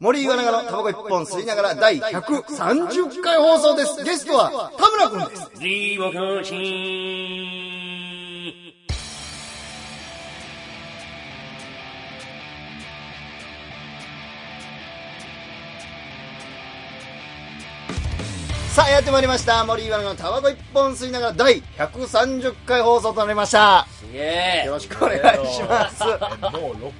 森岩永のタバコ一本吸いながら第130回放送です。ゲストは田村くんです。さあ、やってまいりました。森岩永のタバコ一本吸いながら第130回放送となりました。すげえ。よろしくお願いします。もう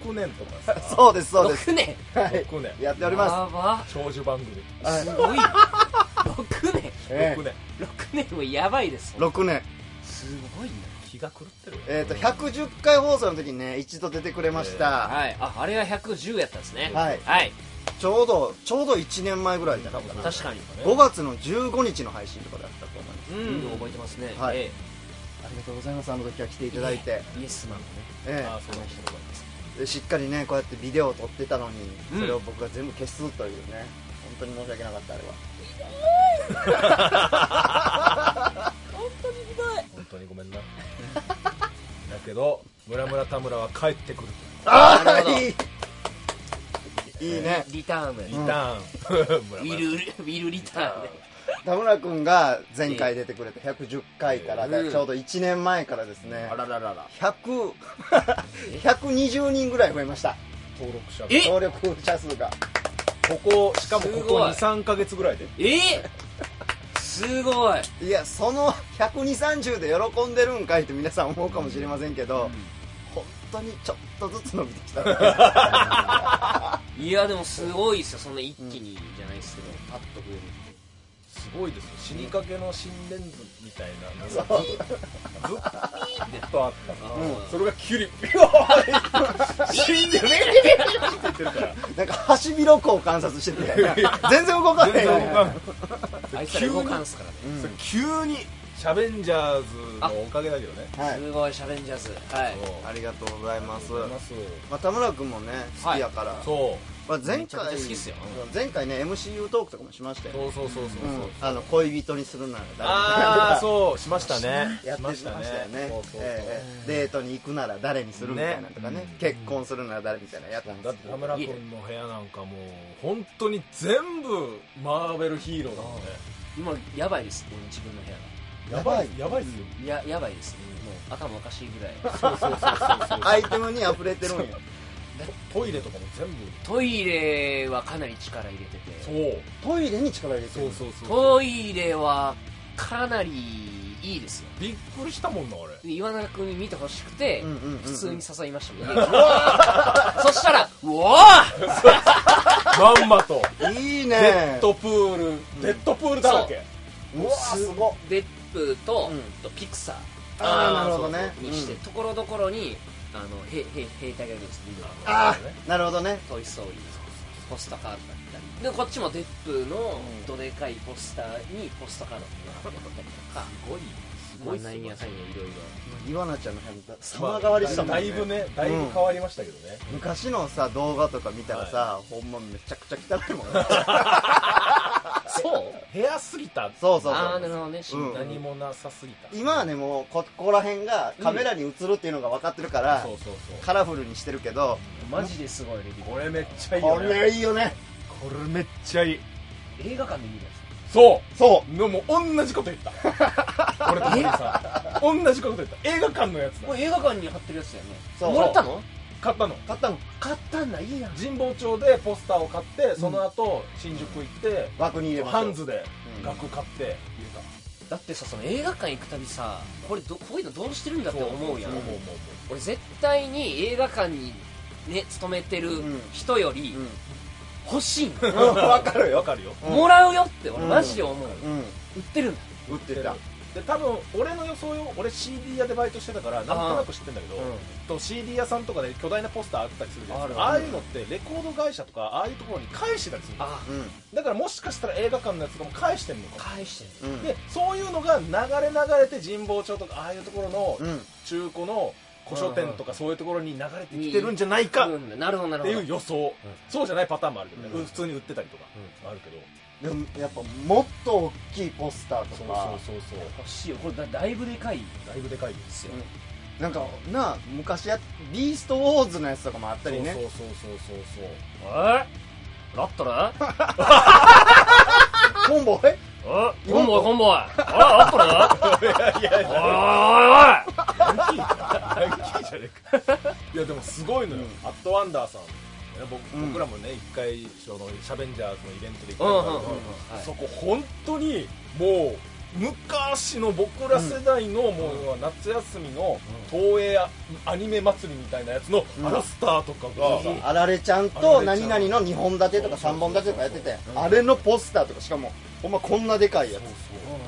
6年とかさ。そうです、そうです。6年？はい。6年。やっておりまやば。長寿番組。す。すごい。6年？え6年。6年もやばいです。え6年。すごいな。気が狂ってるよ。えっ、と、110回放送の時にね、一度出てくれました。はい。ああれは110やったんですね。はい。はいちょうど、ちょうど1年前ぐらいじゃな。かったかな。確かに。5月の15日の配信とかだったと思います。うん。覚えてますね。はい。えありがとうございます。あの時は来ていえただいて。イエスマンのね。ええ。あその人の声ですでしっかりねこうやってビデオを撮ってたのに、うん。それを僕が全部消すというね。本当に申し訳なかったあれは。本当にごめんな。だけど村村田村は帰ってくる。ああいいいいね。リターンリターン。ウ村ィルウィルリターンね。田村君が前回出てくれた110回から、うん。ちょうど1年前からですね。あらららら。100 120人ぐらい増えました。登録者え？登録者数が。ここしかもここすごい。23か月ぐらいで。え？えすごい。いやその12030で喜んでるんかいって皆さん思うかもしれませんけど、本当にちょっとずつ伸びてきた。いやでもすごいですよそんな一気にじゃないですけど。パッと増えるすごいですよ死にかけの心電図みたいな。のがずずっとあった。のうん。それが急にビヨーン死んでるねって言ってるから。なんかハシビロコウ観察してて全然動かないよね。あい。つら動かんすからね。うん。急にシャベンジャーズのおかげだけどね。はい。すごいシャベンジャーズ。はい。そうありがとうございます。ます。まあ、田村君もね、好きやから。そう。まあ、前回好きっすよ。前回ね、MCU トークとかもしましたよ。そうそうそうそうそう。うん。あの恋人にするなら誰ああそう。しましたね。やってましたよね。そうそうそうええデートに行くなら誰にするみたいなのとかね。ね。結婚するなら誰みたいなのやったんですだって田村君の部屋なんかもう本当に全部マーベルヒーローだもんね。今やばいです俺自分の部屋がやばい。やばいっすよ。ややばいですね。もう頭おかしいぐらい。そうそうそうそうそう。アイテムに溢れてるんや。トイレとかも全部。トイレはかなり力入れてて。そう。トイレに力入れてる。そうそうそうトイレはかなりいいですよ。びっくりしたもんなあれ。で岩永君に見てほしくて、うんうんうんうん。普通に誘いましたもん、家にそしたら「うわまんまと。いいデねッドプール。デッドプールだらけ。う。わすごっ。デップと,、うん。とピクサーああなるほどね。にして、うん。ところどころにあの兵兵兵隊がいるんです緑の。ああなるほどね。トイ・ストーリーポスターカードだったり。でこっちもデップのどでかいポスターにポスターカードが貼ってたりとか。すごいまあなんやかんやいろいろ岩菜ちゃんの部屋様変わりしたもんね。だいぶねだいぶ変わりましたけどね昔のさ動画とか見たらさ、ほんまめちゃくちゃ汚いもんね。そう？部屋すぎた？そうそうああそうなるほどね、うん。何もなさすぎた。今はねもうこここら辺がカメラに映るっていうのが分かってるから、そうそうそう。カラフルにしてるけどマジですごいレビューこれめっちゃいいこよね。れいい。よねこれめっちゃいい。映画館で見るやそそう。のもう同じこと言った。俺と森さ。ん同じこと言った。映画館のやつだ。つこれ映画館に貼ってるやつだよね。そう。もらったの？買ったの。買ったの。買ったんだ。いいやん。神保町でポスターを買ってその後新宿行って枠に入れハンズでうん。額買って入れだってさその映画館行くたびさこれどこういうのどうしてるんだたって思うやん。そう思う思う。俺絶対に映画館にね勤めてるうん。人よりうん欲しいん。分かるよわかるよ。うん。もらうよって俺うん。マジで思う。うん。売ってるんだ売ってた。で多分俺の予想よ俺 CD 屋でバイトしてたからなんとなく知ってんだけど、うん。と CD 屋さんとかで巨大なポスターあったりするじゃないですか。あるああいうのってレコード会社とかああいうところに返してたりするの。あうん。だからもしかしたら映画館のやつとかも返してんのか。も返してるうんでそういうのが流れ流れて神保町とかああいうところのうん。中古の古書店とかそういうところに流れてきてるんじゃないかっうん。なるほどなるていう予想、そうじゃないパターンもあるけどね、うん。普通に売ってたりとか、あるけど。でもやっぱもっと大きいポスターとそうかそうそうそう。欲しいよ。これだだいぶでかい。だいぶでかいでですよ。うん。なんかなあ昔やビーストウォーズのやつとかもあったりね。そうそうそうそうそう。え？ラットル？コンボイ？え？コンボイコンボイ。あラットル？いやいやいや。おいおいおいヤンキーじゃねえか。いやでもすごいのよ、アットワンダーさん。ね僕,、うん。僕らもね一回そのシャベンジャーズのイベントで行ったんだけど、そこ本当にもう昔の僕ら世代の、もう夏休みの東映アアニメ祭りみたいなやつのうん。アラスターとかが、あられちゃんと何々の2本立てとか3本立てとかやっててあれのポスターとかしかもほんまこんなでかいやそうつそう。売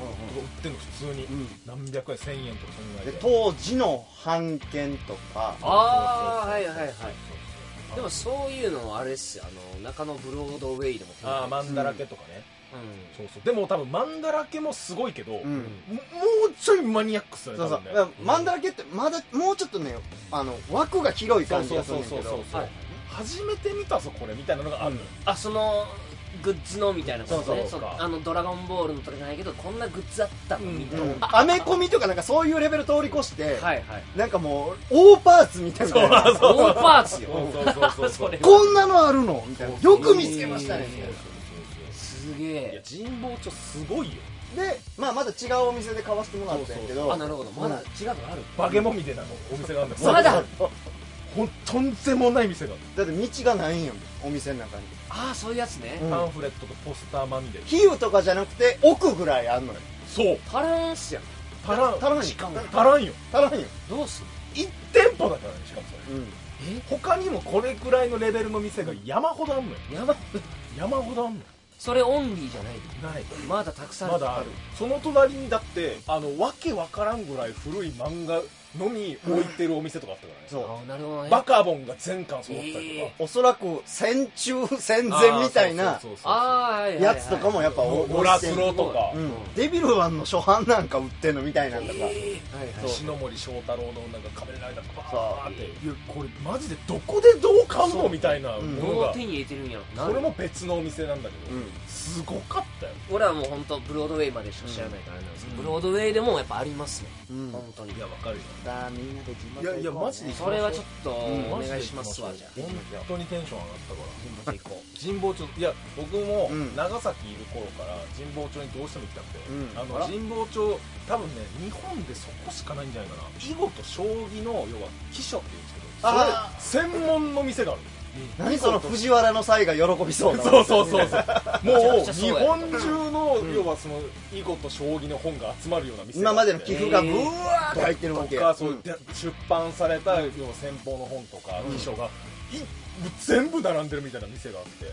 ってんの普通に、うん。何百円1000円とかそんぐらいでで当時の版権とか。ああはいはいはい。でもそういうのあれっすよ。あの中野ブロードウェイでも。ああマンだらけとかね、うそうそう。でも多分マンだらけもすごいけど、うん。ももうちょいマニアックっすよねそうそう。ね。だからマンダラケってまだもうちょっとねあの枠が広い感じがするんだけそうそうそうそうどはい。初めて見たぞこれみたいなのがあるのよ、あそのグッズのみたいなことね。そうあのドラゴンボールのとかじゃないけどこんなグッズあったのうんみたいな、うん。アメコミとかなんかそういうレベル通り越して、はいはい。なんかもう大パーツみたいな。大パーツよ。こんなのあるのみたいな。よく見つけましたね。みたいなすげえ。神保町すごいよ。で、まあ、まだ違うお店で買わせてもらったんやけど。あなるほど。まだ違うのある。バゲモみたいなのお店があるんだよまだ。ほんとんでもない店がある。だって道がないんよお店の中にああそういうやつね、うん。パンフレットとポスターまみれ。比喩とかじゃなくて奥ぐらいあんのよ。そう。足らんすやん。足らん。足らん。よしかも。足らんよ。足らんよ、どうすん1店舗だからねしかもそれ。うん、え？他にもこれくらいのレベルの店が山ほどあんのよ。やば山ほどあんのよ。それオンリーじゃないない。まだたくさんまだある。その隣にだってあのわけわからんぐらい古い漫画のみ置いてるお店とかあったからね、そう。なるほどね。バカボンが全巻揃ったりとか、えおそらく戦中戦前みたいなああやつとかもやっぱおオラクロとか、うん、デビルマンの初版なんか売ってんのみたいなんだから、篠森章太郎のなんか仮面ライダーとかバーっていやこれマジでどこでどう買うのみたいなものがどう手に入れてるんやろこれも別のお店なんだけど、うんすごかったよ俺はもう本当ブロードウェイまでしか知らないからあれなんですけど、ブロードウェイでもやっぱありますねうん本当にいやわかるよだみんなで地元いやいやマジでそれはちょっとうん。お願いしますわじゃあ。本当にテンション上がったから。神保町行こ神保町いや僕もうん。長崎いる頃から神保町にどうしても行きたくて、うん。あの神保町多分ね日本でそこしかないんじゃないかな。囲碁と将棋の要は棋書っていうんですけどあそれ専門の店がある何その藤原の際が喜びそうなそうそうそうそう。もう日や本中の、うん要はその囲碁と将棋の本が集まるような店今までの寄付がえーブワーって入ってるわけ。とかそうん。で出版された要は先方の本とかうん。記書が、い全部並んでるみたいな店があって、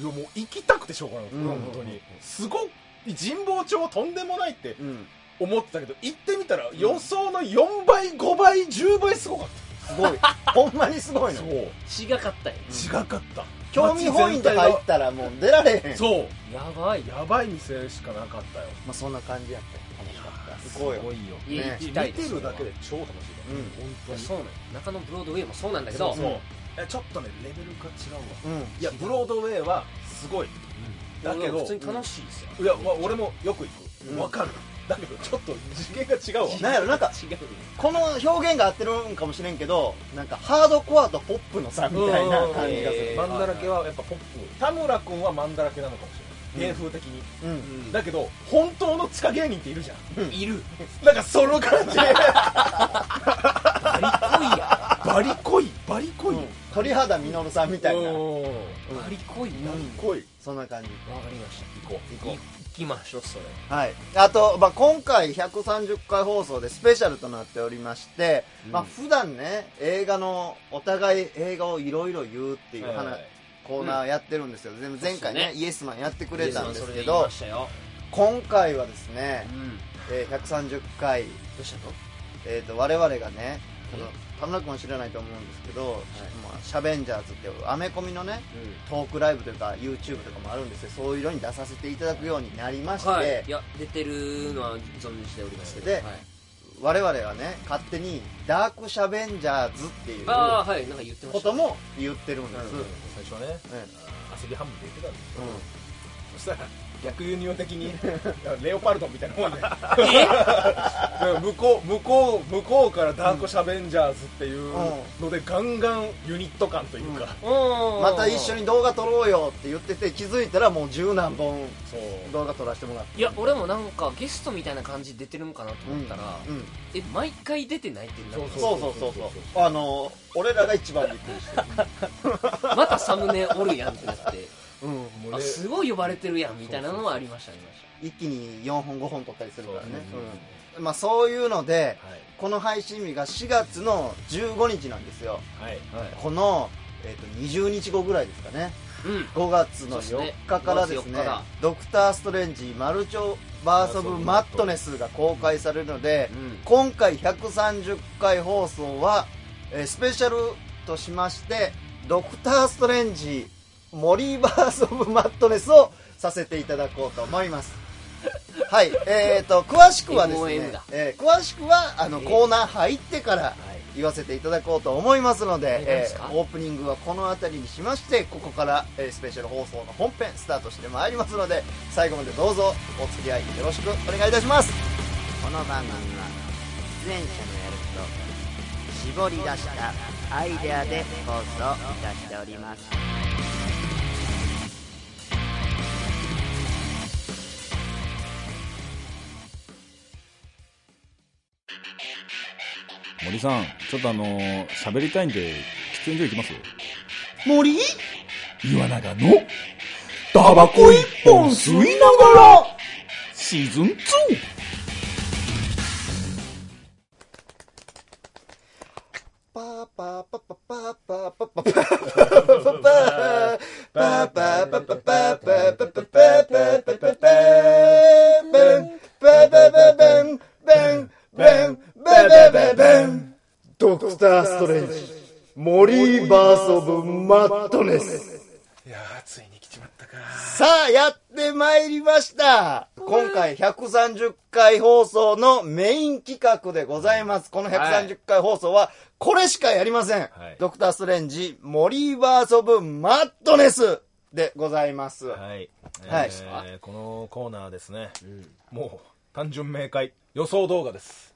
いやもう行きたくてしょうがない、うん。本当に。すごい神保町はとんでもないってうん。思ってたけど行ってみたら予想の4倍5倍10倍すごかっすごい。ほんまにすごいの？たそう。う違かったよ違かった。興味本位で入ったらもう出られへん。そう。やばい。やばい店しかなかったよ。まあそんな感じやった楽しかった。行こうよ。いよ。いい見てるだけで超楽しい。から、うん。本当に。そうなんよ中野ブロードウェイもそうなんだけどそう。そうえちょっとねレベルが違うわ。うん。いやブロードウェイはすごい。だけど普通に楽しいですよ。いや、まあ、俺もよく行うん。くわかるだけどちょっと次元が違うわ。なんやろなんか違うね。この表現が合ってるんかもしれんけどなんかハードコアとポップの差みたいな感じがする。うんマンだらけはやっぱポップ田村君はマンだらけなのかもしれない。芸風的に、うん。だけど本当の地下芸人っているじゃん。いるなんかその感じ。バリ濃いや。バリ濃い。バリ濃い、うん。鳥肌実さんみたいな。うん。バリ濃いな。わうん。濃い。そんな感じ。かりました。行こう。行きましょうそれ。はい、あと、まあ、今回130回放送でスペシャルとなっておりまして、まあ普段ね映画のお互い映画をいろいろ言うっていう話、はいはい。はいコーナーやってるんですよ、でも前回ねそうっすイエスマンやってくれたんですけど今回はですねう、ん。えー130回、どうしたのえー、と我々がねあの田村君は知らないと思うんですけど、まあ、シャベンジャーズっていうアメコミのねトークライブというか YouTube とかもあるんですよそういうのに出させていただくようになりまして、はい。いや出てるのは存じしておりますけど。ではい。我々はね勝手にダークシャベンジャーズっていうああはい。なんか言ってましたことも言ってるんです、うん。最初はねえ遊び半分で言ってたんですえよそしたら逆輸入的に レオパルトみたいなもんで。向こう向こう向こうからダークシャベンジャーズっていうので、ガンガンユニット感というか、また一緒に動画撮ろうよって言ってて気づいたらもう十何本動画撮らせてもらって。いや俺もなんかゲストみたいな感じで出てるんかなと思ったら、え毎回出てないってなそうそうそうそう。あの俺らが一番びっくりして またサムネおるやんってなって。うん、うね、すごい呼ばれてるやんみたいなのはありました一気に4本5本取ったりするからね、まあ、そういうので、はい、この配信日が4月の15日なんですよ、はい。はい、この、えー、と20日後ぐらいですかね、うん、5月の4日からですね「ドクター・ストレンジマルチョバース・オブ・マットネス」が公開されるので、うん、今回130回放送は、えー、スペシャルとしまして「ドクター・ストレンジモリバース・オブ・マットネスをさせていただこうと思います。はい、え、ー、と、詳しくはですね、えー、詳しくは、あの、コーナー入ってから言わせていただこうと思いますので、えー、オープニングはこの辺りにしまして、ここから、えー、スペシャル放送の本編スタートしてまいりますので、最後までどうぞお付き合いよろしくお願いいたします。この番組は、出演者のやると、絞り出したアイデアで放送いたしております。森さんちょっとあの喋りたいんで喫煙所行きます？森？岩永の？タバコ一本吸いながら？シーズン 2! パーパーパパパパパパパターストレンジ、モリーバースオブマットネス。いやーついに来ちまったかさあ、やってまいりました。今回130回放送のメイン企画でございます。この130回放送は、これしかやりません。はいドクターストレンジ、モリーバースオブマットネスでございます。はい、はいえーこのコーナーですね、もう単純明快予想動画です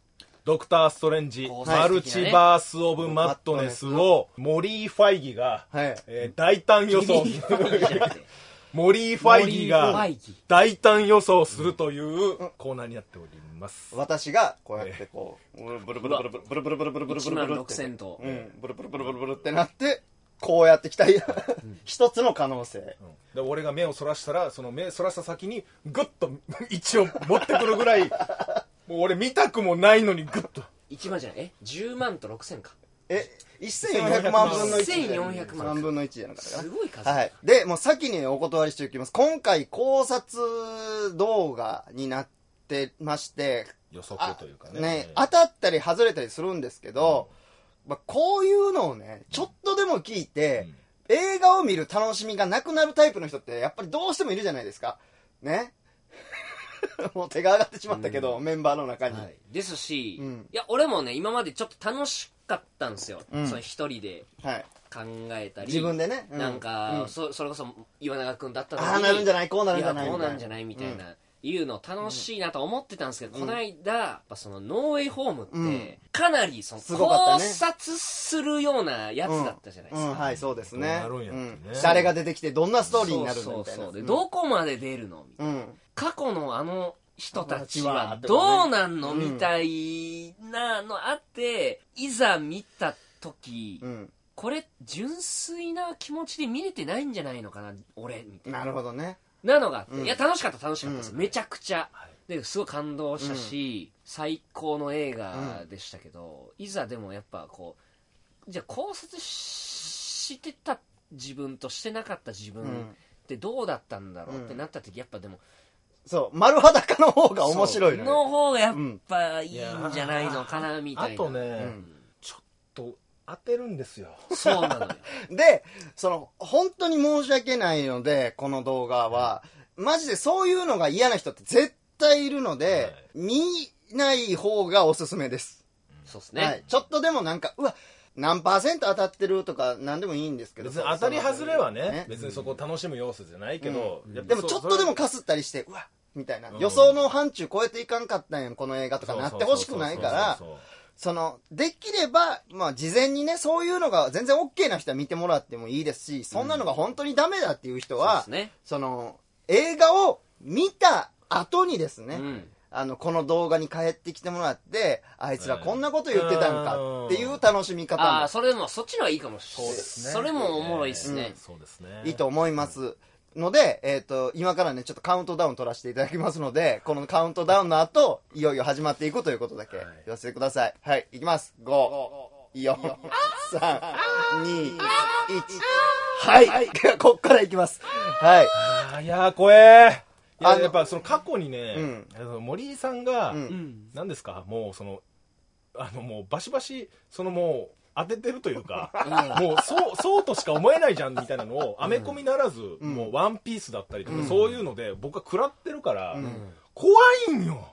ドクター・ストレンジ、考マルチバース・オブ・マットネスをモリー・ファイギが、はい。えー大胆予想。モリー・ファイギが大胆予想するというコーナーになっております、私が、こうやってこう、ブルブルブルブルブルブルブルブルブルブルブ1万ルブルって6000とうん、ブルブルブルブルブルってなって、こうやってきた一つの可能性。うんで俺が目をそらしたらその目そらした先にグッと位置を持ってくるぐらいもう俺見たくもないのにグッと。1万じゃない？え？10万と6000か。え、1400万分の1。1400万。3分の1じゃなかったかなすごい数、はい。で、もう先にお断りしておきます。今回考察動画になってまして、予測というかね。ね、当たったり外れたりするんですけど、まあ、こういうのをね、ちょっとでも聞いて、映画を見る楽しみがなくなるタイプの人って、やっぱりどうしてもいるじゃないですか。ね？もう手が上がってしまったけど、メンバーの中に。はい、ですし、うん。いや俺もね今までちょっと楽しかったんですよ、うん。その一人ではい。考えたり。自分でね。うなんか、うん。そそれこそ岩永君だったのにああ、なるんじゃないこうなるんじゃないこうなんじゃないみたいな、いうの楽しいなと思ってたんですけど、この間やっぱそのノーウェイホームって、うん。かなりその考ね。察するようなやつだったじゃないですか、うん、はい、そうですね。どうなるんやね。うん誰が出てきてどんなストーリーになるそうのみたいな。そうそうで、うん。どこまで出るのみたいな。うん。過去のあの人たちははどうなんの、みたいなのあっていざ見た時、うん。これ純粋な気持ちで見れてないんじゃないのかな俺みたいな。なるほどね。なのがあって、うん。いや楽しかった楽しかったです、うん。めちゃくちゃ。ですごい感動したし、最高の映画でしたけど、いざでもやっぱこうじゃあ考察ししてた自分としてなかった自分うん。ってどうだったんだろうってなった時やっぱでもそう、丸裸の方が面白いのよ。の方がやっぱいいんじゃないのかなみたいな。あとね、うん。ちょっと当てるんですよ。そうなのよ。で、その、本当に申し訳ないので、この動画は、マジでそういうのが嫌な人って絶対いるので、見ない方がおすすめです。そうですね、はい。ちょっとでもなんか、うわ、何パーセント当たってるとか何でもいいんですけど。別に当たり外れはねね。別にそこを楽しむ要素じゃないけど、やっぱでもちょっとでもかかすったりして、うわ、みたいな、うん。予想の範疇超えていかんかったんやんこの映画とかなってほしくないからそうそうそうそのできれば、まあ、事前にねそういうのが全然 OK な人は見てもらってもいいですしそんなのが本当にダメだっていう人そうは、ですね。その映画を見た後にですね、うん。あのこの動画に帰ってきてもらってあいつらこんなこと言ってたんかっていう楽しみ方もああそれもそっちの方がいいかもしれない。そうですね。それもおもろいですね、そうですね。いいと思います。ので、えっ、と、今からね、ちょっとカウントダウン取らせていただきますので、このカウントダウンの後、いよいよ始まっていくということだけはい言わせてください。はい、いきます。5、4、3、2、1。はい。こっからいきます。はい。あーいやー怖えいあのややっぱその過去にね、うん森井さんが、うんうん何ですか？もうそのあのもうバシバシそのもう当ててるというか、もうそうそうとしか思えないじゃんみたいなのをアメコミならず、ん。もうワンピースだったりとか、うん。そういうので僕は食らってるから、うん。怖いんよ。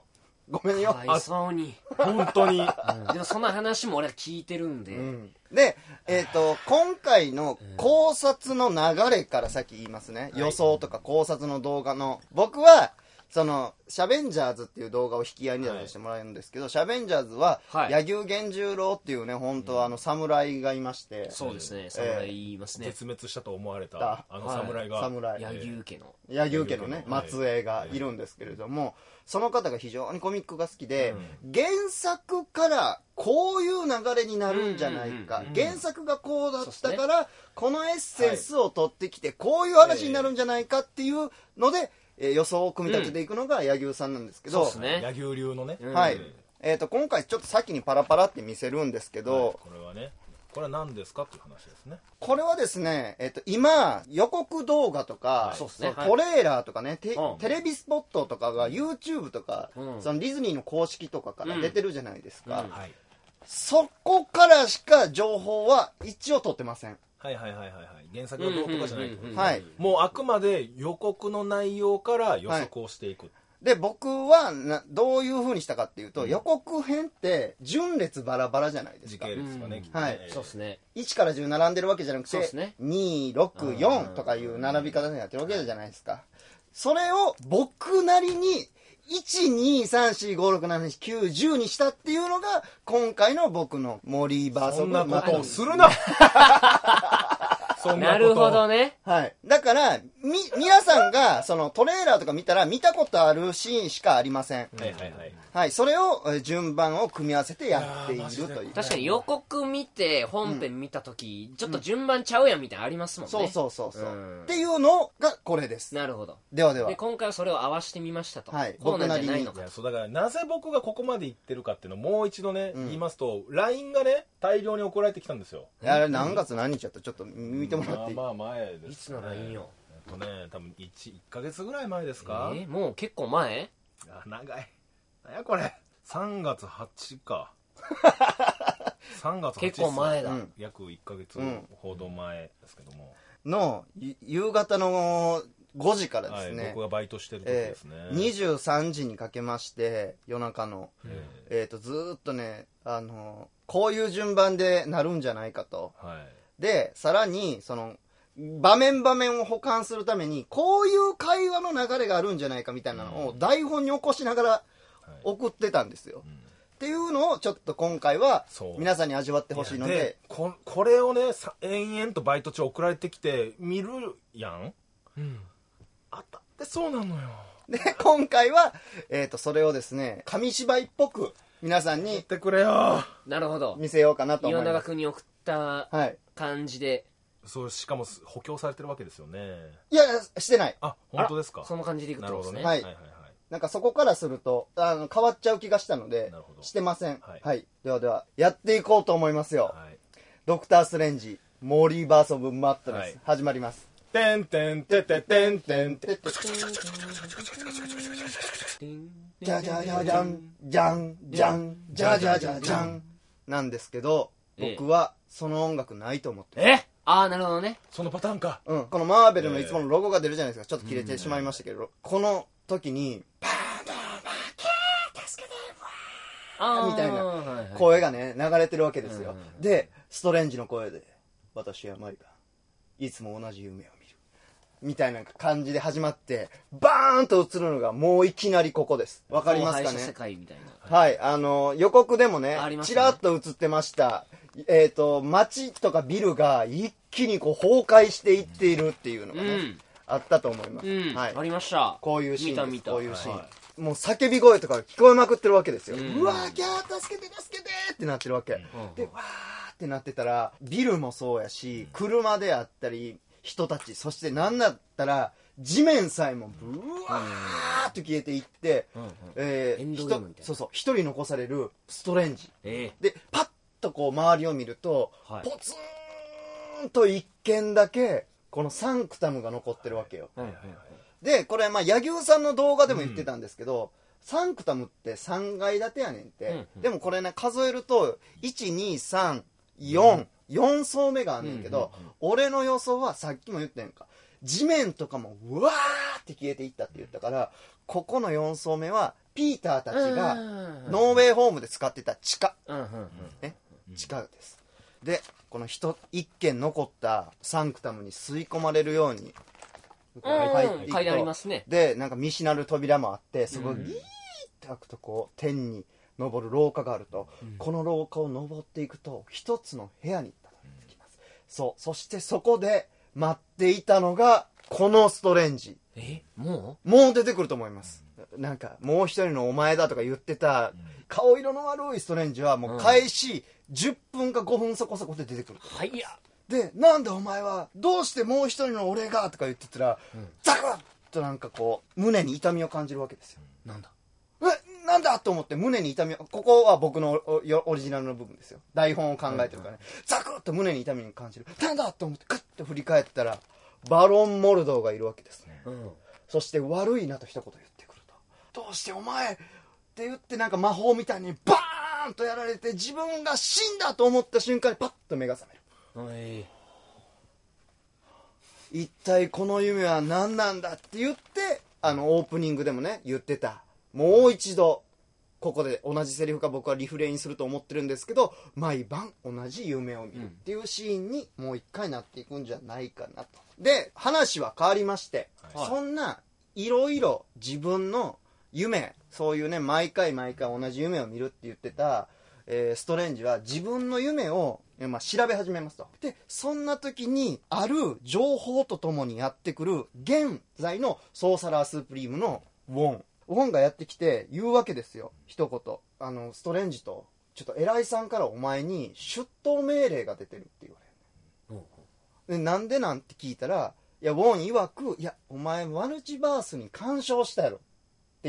ごめんよ。かわいそうに、本当に。うん。でもその話も俺は聞いてるんで、うん。で、えっ、と、今回の考察の流れから先言いますね。予想とか考察の動画の。僕は、その、シャベンジャーズっていう動画を引き合いに出させてもらえるんですけど、シャベンジャーズは、はい。柳生源十郎っていうね、本当はあの、侍がいまして、そうですね侍言いますね、絶滅したと思われただあの侍が、侍。柳生家の。柳生家のね、はい末裔がい。るんですけれども、その方が非常にコミックが好きで、原作からこういう流れになるんじゃないか、うんうんうん原作がこうだったから、このエッセンスを取ってきて、こういう話になるんじゃないかっていうので、えー予想を組み立てていくのが柳生さんなんですけど、そうですね。柳生流のね、うん。はい。うんえー、と今回ちょっと先にパラパラって見せるんですけど、はい。これはね。これは何ですかっていう話ですね。これはですね、えっと、今、予告動画とか、そうですねトレーラーとかね、テうん。テレビスポットとかが YouTube とか、うん。そのディズニーの公式とかから出てるじゃないですか。うん。はい。そこからしか情報は一応取ってません。はいはいはいはいはい原作がどうとかじゃないはい。もうあくまで予告の内容から予測をしていく、で、僕はな、どういう風にしたかっていうと、予告編って順列バラバラじゃないですか。時系。列がね、はい。えー。そうですね。1から10並んでるわけじゃなくて、ね。2、6、4とかいう並び方になってるわけじゃないですか。それを僕なりに、1、2、3、4、5、6、7、8、9、10にしたっていうのが、今回の僕の森バーソそんなことをする。る なそんなるほどね。ねはい。だから、み、皆さんが、そのトレーラーとか見たら見たことあるシーンしかありません。はいはいはい。はい。それをえー順番を組み合わせてやっているという。確かに予告見て本編見た時、ちょっと順番ちゃうやんみたいなのありますもんね。そうそうそうそう、う。ん。っていうのがこれです。なるほど。ではでは。で。今回はそれを合わせてみましたと、はい。こうなんじゃないのいかやそうだからなぜ僕がここまで言ってるかっていうのをもう一度ね、うん。言いますと LINE がね大量に送られてきたんですよ。あれ何月何日やった？ちょっと見てもらっていい、まあまあ前です、ね、いつの LINE よ？えっとね多分 1, 1ヶ月ぐらい前ですか、えーもう結構前？あ長い。何やこれ？3月8か。3月8結構前だ、うん。約1ヶ月うんほど前ですけども、のゆ夕方の5時からですね、はい、僕がバイトしてる時えですね、ー、23時にかけまして夜中の、ええ。ー、とずーっとねあのこういう順番でなるんじゃないかと。ーはいでさらにその場面場面を補完するためにこういう会話の流れがあるんじゃないかみたいなのを台本に起こしながらはい。送ってたんですよ、うん。っていうのをちょっと今回は皆さんに味わってほしいので。ここれをねさ延々とバイト中送られてきて見るやん？うん。当たってそうなのよ。で今回は、えー、とそれをですね紙芝居っぽく皆さんに言ってくれよ。なるほど。見せようかなと思います。君に送ったはい感じで。そうしかも補強されてるわけですよね。いやしてない。あ本当ですか？その感じでいくってことですね。はい。はいはいはい。なんかそこからするとあの変わっちゃう気がしたのでなるほど。してません。はい。はい、ではではやっていこうと思いますよ、はい。ドクター・ストレンジモーリーバース・オブ・マットレス、はい。始まります。てんてんてててんてんてじゃじゃじゃじゃんじゃんじゃんじゃじゃじゃじゃんなんですけどええ僕はその音楽ないと思ってるえ？ああなるほどね。そのパターンか。うん、このマーベルのいつものロゴが出るじゃないですか。ちょっと切れてしまいましたけど、この時にあーみたいなはいはい。声がね流れてるわけですよ、うんでストレンジの声で「私はマリがいつも同じ夢を見る」みたいな感じで始まって、バーンと映るのがもういきなりここです。わかりますかね？界みたいな。はい、あの、予告でもねあり、ましちたねらっと映ってました。えっ、と、街とかビルが一気にこう崩壊していっているっていうのがね、うん。あったと思います。うん、はい。あ。りました。こういうシーン見た見た。こういうシーン、はもう叫び声とか聞こえまくってるわけですよ、ううんわーギャー助けて助けてってなってるわけ、でわーってなってたらビルもそうやし車であったり人たちそして何だったら地面さえもブワーって消えていって、うん。うん。えーそうそう一人残されるストレンジ。え。でパッとこう周りを見ると、はい。ポツンと一軒だけこのサンクタムが残ってるわけよ、えはいはい。でこれまあ柳生さんの動画でも言ってたんですけど、サンクタムって3階建てやねんって、うんうん。でもこれね数えると1234層目があんねんけど、俺の予想はさっきも言ったやんか。地面とかもうわーって消えていったって言ったからここの4層目はピーターたちがうん。ノーウェイホームで使ってた地下。うんうんうん。ね、地下です。でこの人一軒残ったサンクタムに吸い込まれるように入っていくと。書いてありますね。でなんか見知らぬ扉もあってすごいうんギーって開くとこう天に昇る廊下があると、この廊下を登っていくと一つの部屋にたどり着きます。そう。そしてそこで待っていたのがこのストレンジ。えももう出てくると思いますなんかもう一人のお前だとか言ってた顔色の悪いストレンジはもう開始10分か5分そこそこで出てくるう。はいやでなんだお前はどうしてもう一人の俺がとか言ってたら、ザクッとなんかこう胸に痛みを感じるわけですよ。なんだ？えなんだと思って胸に痛みをここは僕のオリジナルの部分ですよ。台本を考えてるからね、ザクッと胸に痛みを感じる。なんだと思ってグッと振り返ったらバロン・モルドーがいるわけですね。うん。そして悪いなと一言言って。くるとどうしてお前って言ってなんか魔法みたいにバーンとやられて自分が死んだと思った瞬間にパッと目が覚める。はい。一体この夢は何なんだって言ってあのオープニングでもね言ってた。もう一度ここで同じセリフが僕はリフレインすると思ってるんですけど毎晩同じ夢を見るっていうシーンにもう一回なっていくんじゃないかなと。で話は変わりまして、はい。そんないろいろ自分の夢そういうね毎回毎回同じ夢を見るって言ってた、えーストレンジは自分の夢を、えーまあ、調べ始めますと。でそんな時にある情報とともにやってくる現在のソーサラースープリームのウォン。ウォンがやってきて言うわけですよ。一言。あのストレンジとちょっと偉いさんからお前に出頭命令が出てるって言われる。でなんでなんて聞いたらいやウォン曰くいやお前マルチバースに干渉したやろ。って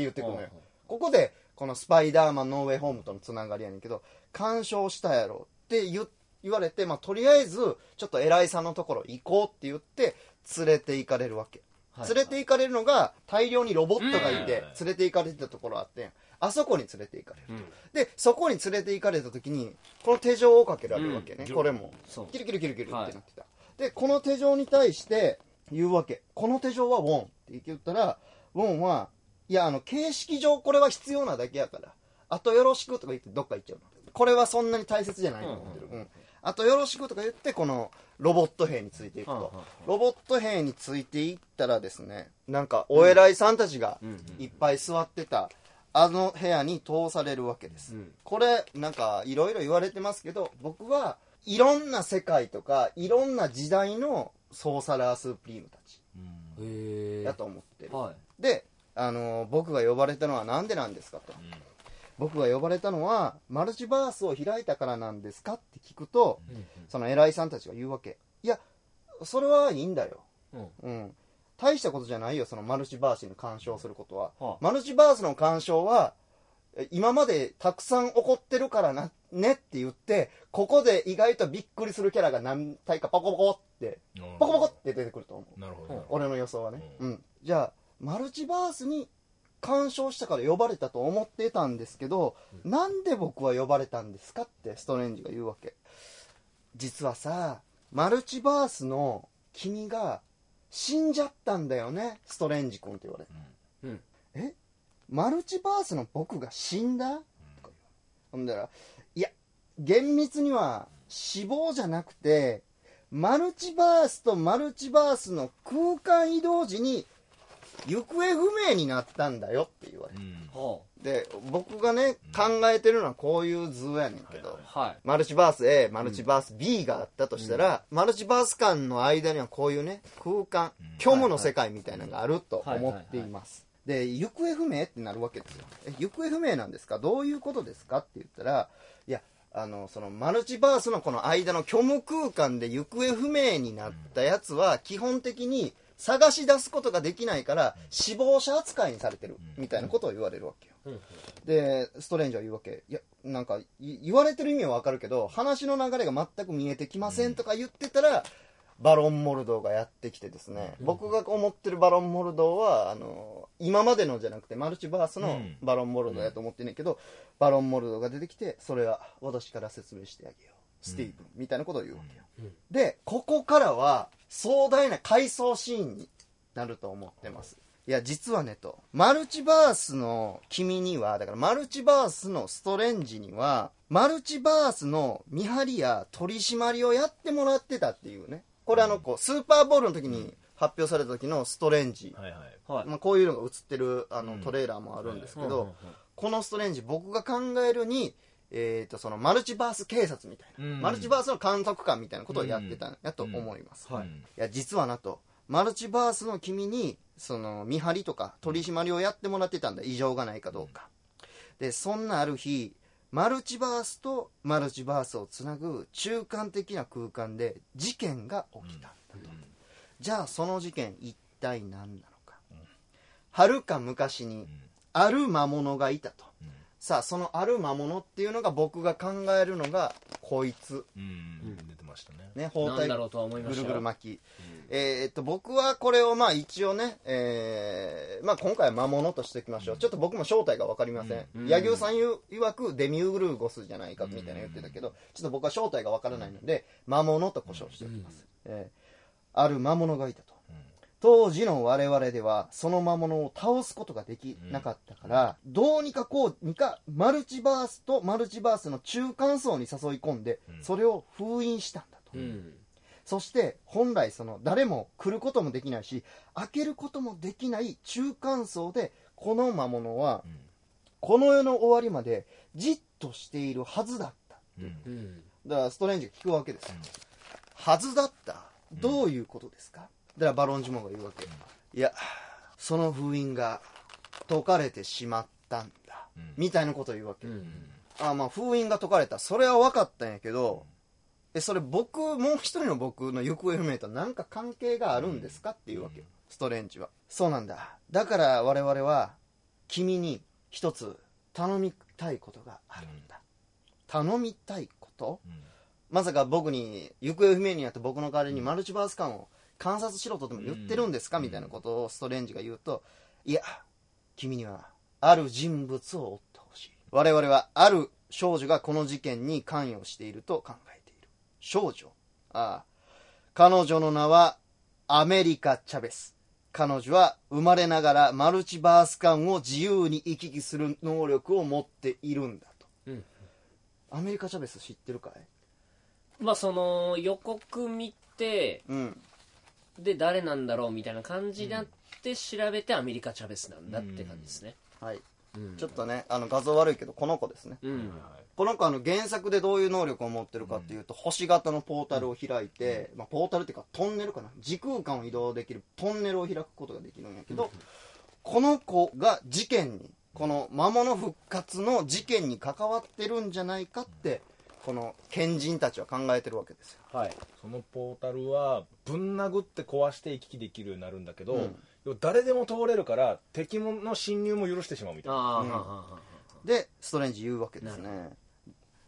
言ってくるのよ。ここでこのスパイダーマンノーウェイホームとのつながりやねんけど干渉したやろって言言われて、まあ、とりあえずちょっと偉いさんのところ行こうって言って連れて行かれるわけ、はい連れて行かれるのが大量にロボットがいてうん。連れて行かれてたところあってあそこに連れて行かれるうん。でそこに連れて行かれた時にこの手錠をかけられるわけね、うん。これも。キルキルキルキルってなってた、でこの手錠に対して言うわけ。この手錠はウォンって言ったらウォンはいやあの形式上これは必要なだけやから。あとよろしくとか言ってどっか行っちゃうの。これはそんなに大切じゃないと思ってる、うんあとよろしくとか言ってこのロボット兵についていくと、ロボット兵についていったらですねなんかお偉いさんたちがうんうんいっぱい座ってたあの部屋に通されるわけです、うん。これなんかいろいろ言われてますけど僕はいろんな世界とかいろんな時代のソーサラースープリームたちへえだと思ってる、はい。で、あの僕が呼ばれたのはなんでなんですかと、僕が呼ばれたのはマルチバースを開いたからなんですかって聞くと、その偉いさんたちが言うわけ。いやそれはいいんだよ。うん。うん。大したことじゃないよそのマルチバースに干渉することは、はあ。マルチバースの干渉はえ今までたくさん起こってるからなねって言ってここで意外とびっくりするキャラが何体かポコポコってポコポコって出てくると思う。俺の予想はね、うん、じゃあマルチバースに干渉したから呼ばれたと思ってたんですけど、なんで僕は呼ばれたんですかってストレンジが言うわけ。実はさマルチバースの君が死んじゃったんだよねストレンジ君って言われて、うん。え？マルチバースの僕が死んだ、とか言うほんだらいや厳密には死亡じゃなくてマルチバースとマルチバースの空間移動時に行方不明になったんだよって言われる、ほで僕がね考えてるのはこういう図やねんけど、うはい。マルチバース A マルチバース B があったとしたら、マルチバース間の間にはこういうね空間、虚無の世界みたいなのがあると思っています、で行方不明ってなるわけですよ。え行方不明なんですか？どういうことですか？って言ったらいやあのそのマルチバースのこの間の虚無空間で行方不明になったやつは基本的に探し出すことができないから死亡者扱いにされてるみたいなことを言われるわけよ。でストレンジは言うわけ。いやなんかい言われてる意味はわかるけど話の流れが全く見えてきませんとか言ってたら、バロン・モルドーがやってきてですね、僕が思ってるバロン・モルドーはあの今までのじゃなくてマルチバースのうん。バロン・モルドーやと思ってんねんけど、バロン・モルドーが出てきてそれは私から説明してあげようスティーブン、みたいなことを言うわけよ、でここからは壮大な回想シーンになると思ってます。いや実はねとマルチバースの君にはだからマルチバースのストレンジにはマルチバースの見張りや取り締まりをやってもらってたっていうね。これあのこうスーパーボールの時に発表された時のストレンジ、はいはい。はい。まあ、こういうのが映ってるあのうん。トレーラーもあるんですけど、このストレンジ僕が考えるに、えー、とそのマルチバース警察みたいな、うん。マルチバースの監督官みたいなことをやってたん。やと思います、はい。いや実はなとマルチバースの君にその見張りとか取り締まりをやってもらってたんだ。異常がないかどうか、でそんなある日マルチバースとマルチバースをつなぐ中間的な空間で事件が起きたんだと、じゃあその事件一体何なのかはるか昔にある魔物がいたと、さあそのある魔物っていうのが僕が考えるのがこいつ。うん。出てましたね。ね包帯。なんだろうとは思いまぐるした。よぐる巻き、えーっと僕はこれをまあ一応ね、えーまあ、今回は魔物としておきましょう、ちょっと僕も正体が分かりません、うん。柳生さんゆ曰くデミウグルーゴスじゃないかみたいな言ってたけど、ちょっと僕は正体が分からないので魔物と呼称しておきます、えーある魔物がいたと、当時の我々ではその魔物を倒すことができなかったから、どうにかこうにかマルチバースとマルチバースの中間層に誘い込んで、それを封印したんだと、うん。そして本来その誰も来ることもできないし開けることもできない中間層でこの魔物はこの世の終わりまでじっとしているはずだった。うん。だからストレンジが聞くわけですよ、はずだった。どういうことですか、だからバロンジモンが言うわけ、いやその封印が解かれてしまったんだ、みたいなことを言うわけ、うん。あまあ封印が解かれた。それは分かったんやけど、えそれ僕もう一人の僕の行方不明と何か関係があるんですかっていうわけ。よストレンジは。そうなんだ。だから我々は君に一つ頼みたいことがあるんだ。頼みたいこと、まさか僕に行方不明になった僕の代わりにマルチバース間を観察しろとでも言ってるんですか、みたいなことをストレンジが言うといや君にはある人物を追ってほしい。我々はある少女がこの事件に関与していると考えている。少女。ああ。彼女の名はアメリカ・チャベス。彼女は生まれながらマルチバース間を自由に行き来する能力を持っているんだと、うん。アメリカ・チャベス知ってるかい？まあその予告見てうんで誰なんだろうみたいな感じになって調べてアメリカ・チャベスなんだって感じですね。はい。うん。ちょっとねあの画像悪いけどこの子ですね。うん。この子あの原作でどういう能力を持ってるかっていうと、星型のポータルを開いて、まあ、ポータルっていうかトンネルかな。時空間を移動できるトンネルを開くことができるんやけど、この子が事件にこの魔物復活の事件に関わってるんじゃないかってこの賢人たちは考えてるわけですよ。はい。そのポータルはぶん殴って壊して行き来できるようになるんだけど、うん。誰でも通れるから敵の侵入も許してしまうみたいな。でストレンジ言うわけですなね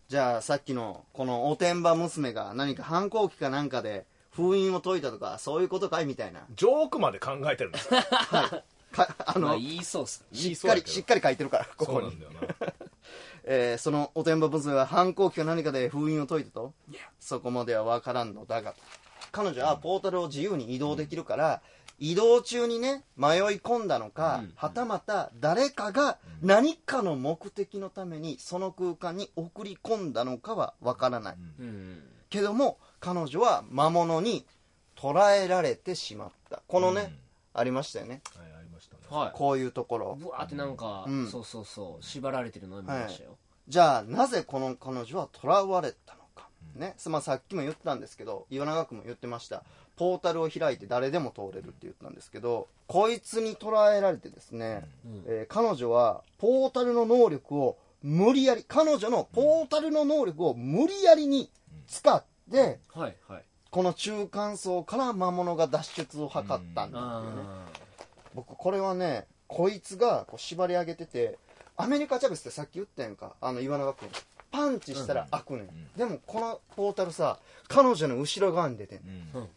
じゃあさっきのこのおてんば娘が何か反抗期かなんかで封印を解いたとかそういうことかいみたいな。ジョークまで考えてるんですよかあの、まあ言いそうっすね。しっかりしっかり書いてるからここに。そうなんだよなえーそのおてんば娘は反抗期か何かで封印を解いたと。そこまでは分からんのだが彼女はポータルを自由に移動できるから、移動中にね迷い込んだのか、うん。はたまた誰かが何かの目的のためにその空間に送り込んだのかは分からない、うん。けども彼女は魔物に捕らえられてしまった。このね、うん。ありましたよね。はいはい。こういうところ。ぶわーってなんか、うん。そうそうそう。縛られてるのを見ましたよ、じゃあなぜこの彼女は囚われたのか、ね。まあ、さっきも言ったんですけど岩永君も言ってました。ポータルを開いて誰でも通れるって言ったんですけどこいつに捕らえられてですね、うん。えー彼女はポータルの能力を無理やり彼女のポータルの能力を無理やりに使ってはいはい。この中間層から魔物が脱出を図ったんだっていうね、あ僕これはねこいつがこう縛り上げててアメリカチャベスってさっき言ったやんかあの岩永君。パンチしたら開くねん、でもこのポータルさ彼女の後ろ側に出てんの、うん。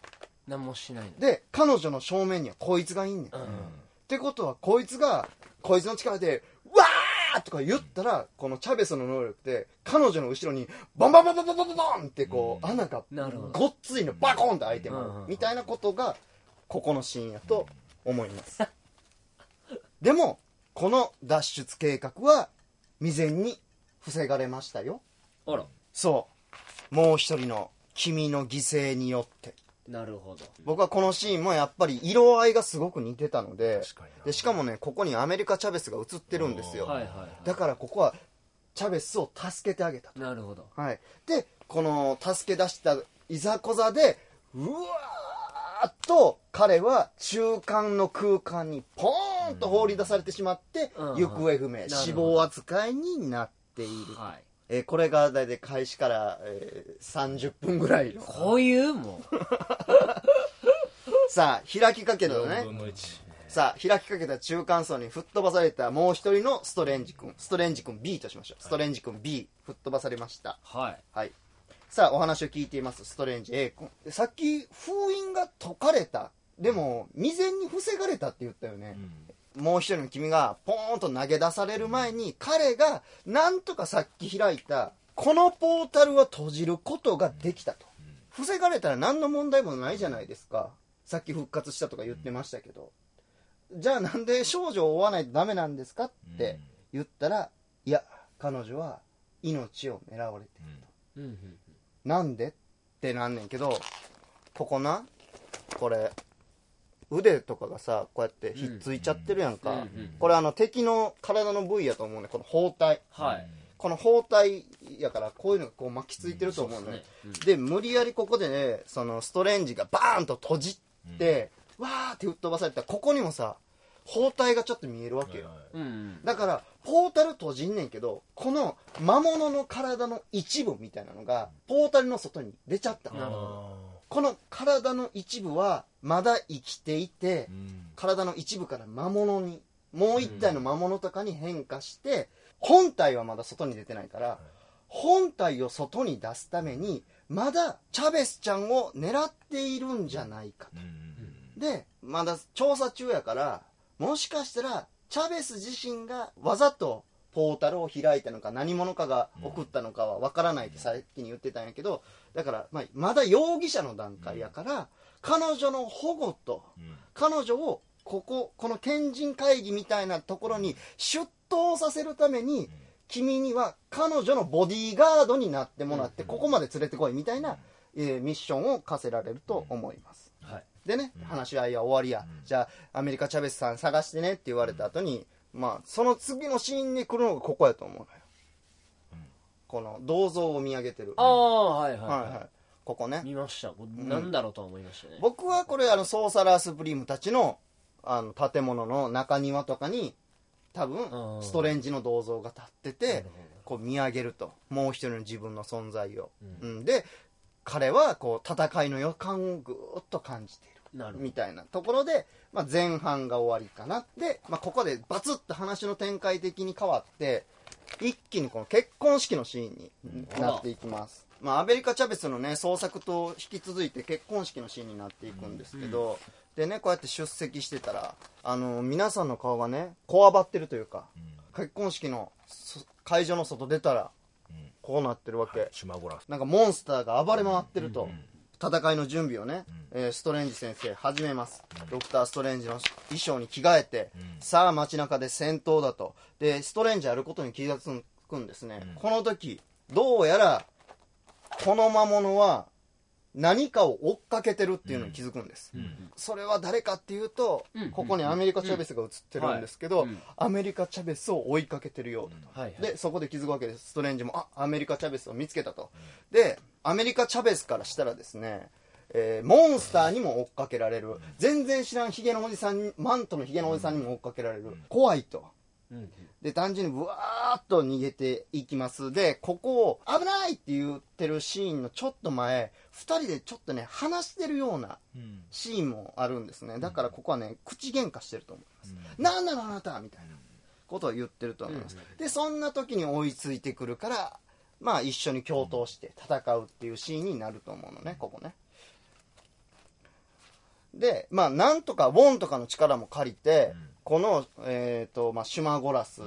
何もしないの。で彼女の正面にはこいつがいんねん、うん。ってことはこいつがこいつの力で「わー!」とか言ったらこのチャベスの能力って彼女の後ろにバンバンバンバンバンバンバンってこう、うん。穴がなるほど。ごっついのバコンって開いても、みたいなことがここのシーンやと思います。でもこの脱出計画は未然に防がれましたよ。あら。そう。もう一人の君の犠牲によって。なるほど。僕はこのシーンもやっぱり色合いがすごく似てたのででしかもねここにアメリカ・チャベスが映ってるんですよ、はいはいはい。だからここはチャベスを助けてあげたと、なるほど。はい、でこの助け出したいざこざでうわーっと彼は中間の空間にポーンと放り出されてしまって、うん行方不明、死亡扱いになっている、はい。えーこれが大体開始から、えー30分ぐらいの。こういうもう さあ開きかけたね。4分の1さあ開きかけた中間層に吹っ飛ばされたもう一人のストレンジ君。ストレンジ君 B としましょう。ストレンジ君 B 吹っ飛ばされました。はい。はいさあお話を聞いています。ストレンジ。A 君でさっき封印が解かれた。でも未然に防がれたって言ったよね、もう一人の君がポーンと投げ出される前に彼がなんとかさっき開いたこのポータルを閉じることができたと。防がれたら何の問題もないじゃないですか。さっき復活したとか言ってましたけど。じゃあなんで少女を追わないとダメなんですかって言ったらいや彼女は命を狙われてるうんうんなんで？ってなんねんけどここなこれ腕とかがさこうやってひっついちゃってるやんか、うんうんこれあの敵の体の部位やと思うねこの包帯。はい。この包帯やからこういうのがこう巻きついてると思うのね、で無理やりここでねそのストレンジがバーンと閉じて、わーって吹っ飛ばされたらここにもさ包帯がちょっと見えるわけよ、うんうん。だからポータル閉じんねんけどこの魔物の体の一部みたいなのがポータルの外に出ちゃったの。なるほこの体の一部はまだ生きていて、体の一部から魔物にもう一体の魔物とかに変化して、本体はまだ外に出てないから、本体を外に出すためにまだチャベスちゃんを狙っているんじゃないかと、でまだ調査中やからもしかしたらチャベス自身がわざとポータルを開いたのか何者かが送ったのかは分からないってさっきに言ってたんやけどだから、まあ、まだ容疑者の段階やから、彼女の保護と彼女をこここの賢人会議みたいなところに出頭させるために、君には彼女のボディーガードになってもらって、ここまで連れてこいみたいな、えーミッションを課せられると思います、はいでね話し合いは終わりや、じゃあアメリカ・チャベスさん探してねって言われた後にまあその次のシーンに来るのがここやと思うのよ、この銅像を見上げてる。ああはいはい、はい。はいここね。見ました。これなんだろうとは思いましたね、僕はこれあのソーサラースプリームたちのあの建物の中庭とかに多分うん。ストレンジの銅像が立っててこう見上げると。もう一人の自分の存在を、うん。で彼はこう戦いの予感をぐーっと感じてみたいなところで、まあ、前半が終わりかな。で、まあ、ここでバツッと話の展開的に変わって一気にこの結婚式のシーンになっていきます、まあ、アメリカ・チャベスのね創作と引き続いて結婚式のシーンになっていくんですけど、でねこうやって出席してたらあの皆さんの顔がねこわばってるというか、結婚式のそ会場の外出たらこうなってるわけ、島ゴラなんかモンスターが暴れ回ってると、戦いの準備をね、えーストレンジ先生始めます、ドクター・ストレンジの衣装に着替えて、さあ街中で戦闘だと。でストレンジあることに気がつくんですね、この時どうやらこの魔物は何かを追っかけてるっていうのに気づくんです、うん。それは誰かっていうと、うん。ここにアメリカ・チャベスが映ってるんですけど、うん。はいうん。アメリカ・チャベスを追いかけてるようだと、はいはい。でそこで気づくわけです。ストレンジもあアメリカ・チャベスを見つけたと、でアメリカ・チャベスからしたらですねえーモンスターにも追っかけられる。全然知らんヒゲのおじさんにマントのヒゲのおじさんにも追っかけられる。怖いと。うん。で単純にブワーッと逃げていきます。でここを危ないって言ってるシーンのちょっと前2人でちょっとね話してるようなうん。シーンもあるんですね。だからここはね口喧嘩してると思います、なんなのあなたみたいなことを言ってると思います、でそんな時に追いついてくるからまあ一緒に共闘して戦うっていうシーンになると思うのねここね。でまあなんとかウォンとかの力も借りて、この、えーとまあ、シュマゴラス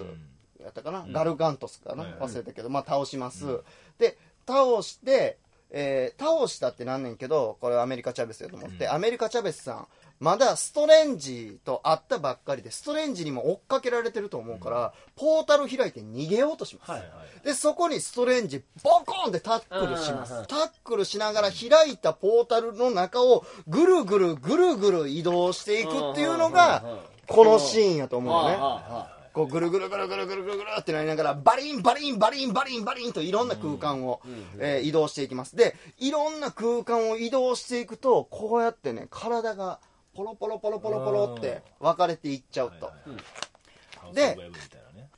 やったかな、ガルガントスかな、はい忘れたけど、まあ、倒します、で倒して、えー倒したってなんねんけどこれアメリカ・チャベスやと思って、アメリカ・チャベスさんまだストレンジと会ったばっかりでストレンジにも追っかけられてると思うから、ポータル開いて逃げようとします、はいはい。でそこにストレンジボコンってタックルしまうんうん。うんすタックルしながら開いたポータルの中をぐるぐるぐるぐる移動していくっていうのがうんうんうんこのシーンやと思うのねこうぐるぐるぐるぐるぐるぐるぐるってなりながらバリンバリンバリンバリンバリンといろんな空間を、えー移動していきます。でいろんな空間を移動していくとこうやってね体がポロポロポロポロポロって分かれていっちゃうと、で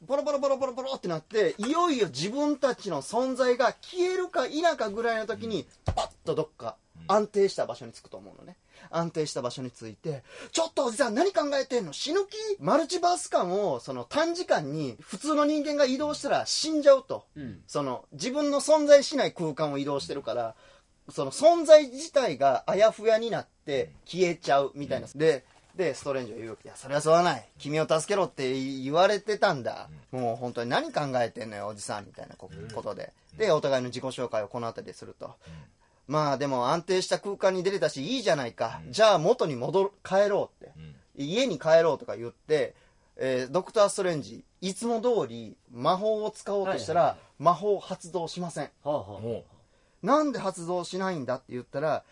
ポロポロポロポロポロってなっていよいよ自分たちの存在が消えるか否かぐらいの時にパッとどっか安定した場所に着くと思うのね安定した場所に着いてちょっとおじさん何考えてんの？死ぬ気？マルチバース間をその短時間に普通の人間が移動したら死んじゃうと、うん。その自分の存在しない空間を移動してるからその存在自体があやふやになって消えちゃうみたいな、ででストレンジは言う「いやそれはそうはない。君を助けろ」って言われてたんだ、もう本当に何考えてんのよおじさんみたいなこことで。でお互いの自己紹介をこの辺りですると、まあでも安定した空間に出れたしいいじゃないか、じゃあ元に戻る帰ろうって、家に帰ろうとか言って、えードクター・ストレンジいつも通り魔法を使おうとしたら、はいはい魔法発動しません。はあはあ。もなんで発動しないんだって言ったら、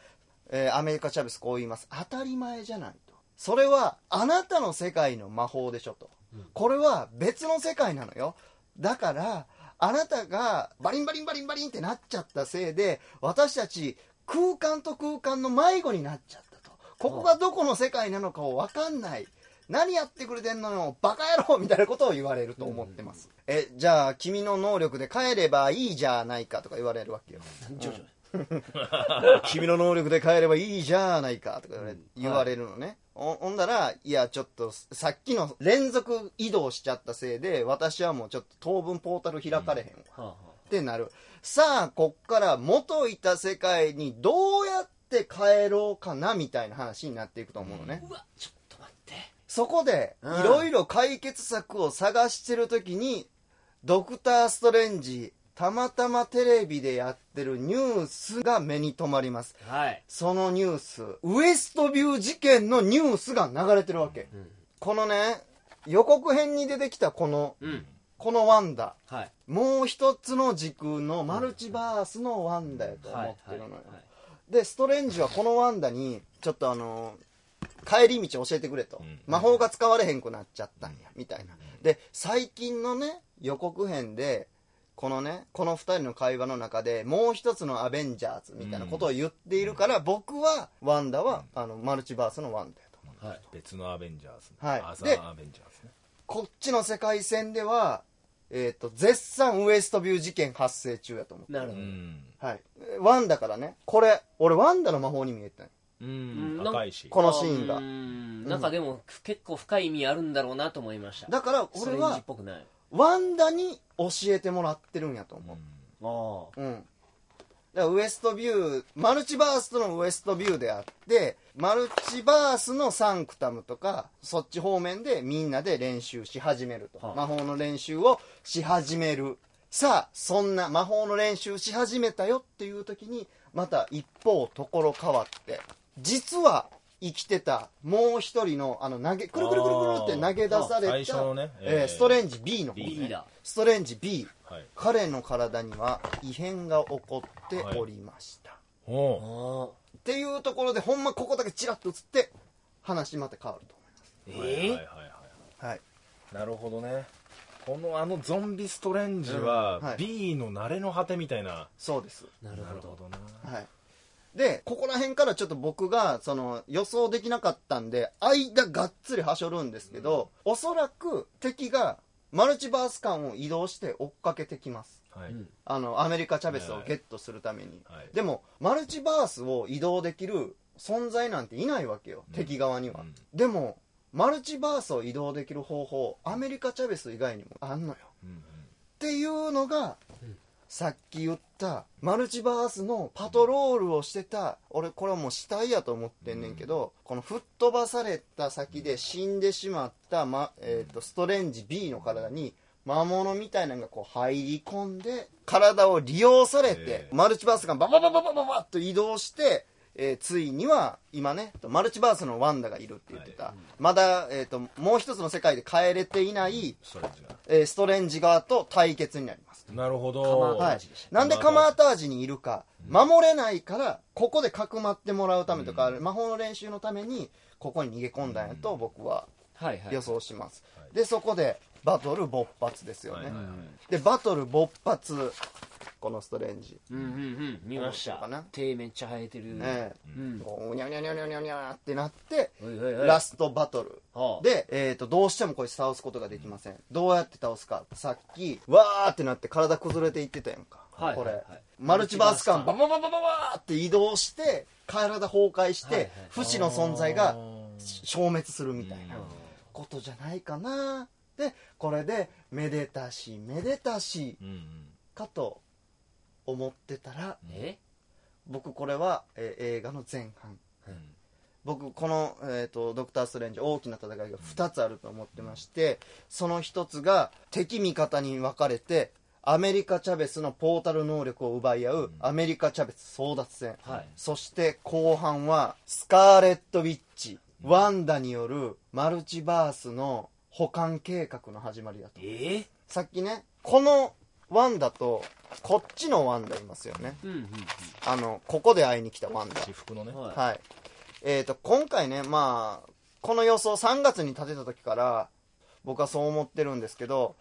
えーアメリカ・チャベスこう言います。当たり前じゃないと。それはあなたの世界の魔法でしょと、これは別の世界なのよ。だからあなたがバリンバリンバリンバリンってなっちゃったせいで私たち空間と空間の迷子になっちゃったと。ここがどこの世界なのかを分かんない。何やってくれてんのよバカ野郎みたいなことを言われると思ってます、えじゃあ君の能力で帰ればいいじゃないかとか言われるわけよ。徐々に。君の能力で帰ればいいじゃないかとか言われ,、言われるのね、ほほんだらいやちょっとさっきの連続移動しちゃったせいで私はもうちょっと当分ポータル開かれへんわ、はあはってなる。さあこっから元いた世界にどうやって帰ろうかなみたいな話になっていくと思うのね、あうわちょっと待って。そこでうん。いろいろ解決策を探してる時にドクター・ストレンジたまたまテレビでやってるニュースが目に留まります。はい。そのニュースウエストビュー事件のニュースが流れてるわけ、このね予告編に出てきたこのうん。このワンダ。はい。もう一つの時空のマルチバースのワンダやと思ってるのよ、はいでストレンジはこのワンダにちょっとあの帰り道教えてくれと、ん。魔法が使われへんくなっちゃったんやみたいな。で最近のね予告編でこのねこの2人の会話の中でもう一つのアベンジャーズみたいなことを言っているから、僕はワンダはあのマルチバースのワンダやと思う。はい。別のアベンジャーズ、はい。アザでーアベンジャーズね。こっちの世界線では、えー、と絶賛ウエストビュー事件発生中やと思うなるほど。うん。はい、ワンダからねこれ俺ワンダの魔法に見えたうん。うん。赤いし。このシーンが。うん。なんかでも結構深い意味あるんだろうなと思いました。だからストレンジっ俺はぽくないワンダに教えてもらってるんやと思あううん、だからウエストビューマルチバースとのウエストビューであってマルチバースのサンクタムとかそっち方面でみんなで練習し始めると、はあ。魔法の練習をし始める。さあそんな魔法の練習し始めたよっていう時にまた一方ところ変わって。実は生きてたもう一人のあの投げくるくるくるくるって投げ出され最た、ねえーえーストレンジ B の方、B いいだ。ストレンジ B はい。彼の体には異変が起こっておりました、おう。あっていうところでほんまここだけチラッと映って話また変わるとーはいはいはいえはい思い。ますはい。なるほどね。このあのゾンビストレンジは、うん。はい。B の慣れの果てみたいな。そうです。ー、なるほど。なはいでここら辺からちょっと僕がその予想できなかったんで間がっつりはしょるんですけど、おそらく敵がマルチバース間を移動して追っかけてきます。はい、うん。あのアメリカチャベスをゲットするために、はい。でもマルチバースを移動できる存在なんていないわけよ、敵側には、うん。でもマルチバースを移動できる方法アメリカチャベス以外にもあんのよ。うんうん。っていうのが、さっき言ったマルチバースのパトロールをしてた俺これはもう死体やと思ってんねんけど、この吹っ飛ばされた先で死んでしまった、まえー、とストレンジ B の体に魔物みたいなのがこう入り込んで体を利用されて、えマルチバースがバババババババッと移動して、えーついには今ねマルチバースのワンダがいるって言ってた、まだ、えー、ともう一つの世界で帰れていない、ストレンジがえーストレンジ側と対決になりますなるほど。はいなんでカマータージにいるか、守れないからここでかくまってもらうためとか、魔法の練習のためにここに逃げ込んだんやと僕ははいはい。予想します、はい。でそこでバトル勃発ですよね、はいはいはい。でバトル勃発。このストレンジ、うんうんうん。見ました。かな？手めっちゃ生えてる、ええ。うん。こううにゃうにゃうにゃうにゃうにゃうにゃってなってラストバトル。はあ。で、えー、とどうしてもこいつ倒すことができません。どうやって倒すか。さっきわーってなって体崩れていってたやんか、これ、はいはい。はいマルチバース間マババババババーって移動して体崩壊して、はいはい不死の存在が消滅するみたいなうんことじゃないかなでこれでめでたしめでたしうんうん。かと思ってたらえ？僕これは、えー映画の前半。うん。僕この、えーと「ドクター・ストレンジ」大きな戦いが2つあると思ってましてその1つが敵味方に分かれてアメリカ・チャベスのポータル能力を奪い合うアメリカ・チャベス争奪戦、はい。そして後半はスカーレット・ウィッチワンダによるマルチバースの保管計画の始まりだと。え？さっきねこのワンダとこっちのワンダいますよね。うんうんあのここで会いに来たワンダ。私服のね。うんはい。はい。えっ、と、今回ね、まあ、この予想3月に立てた時から、僕はそう思ってるんですけど、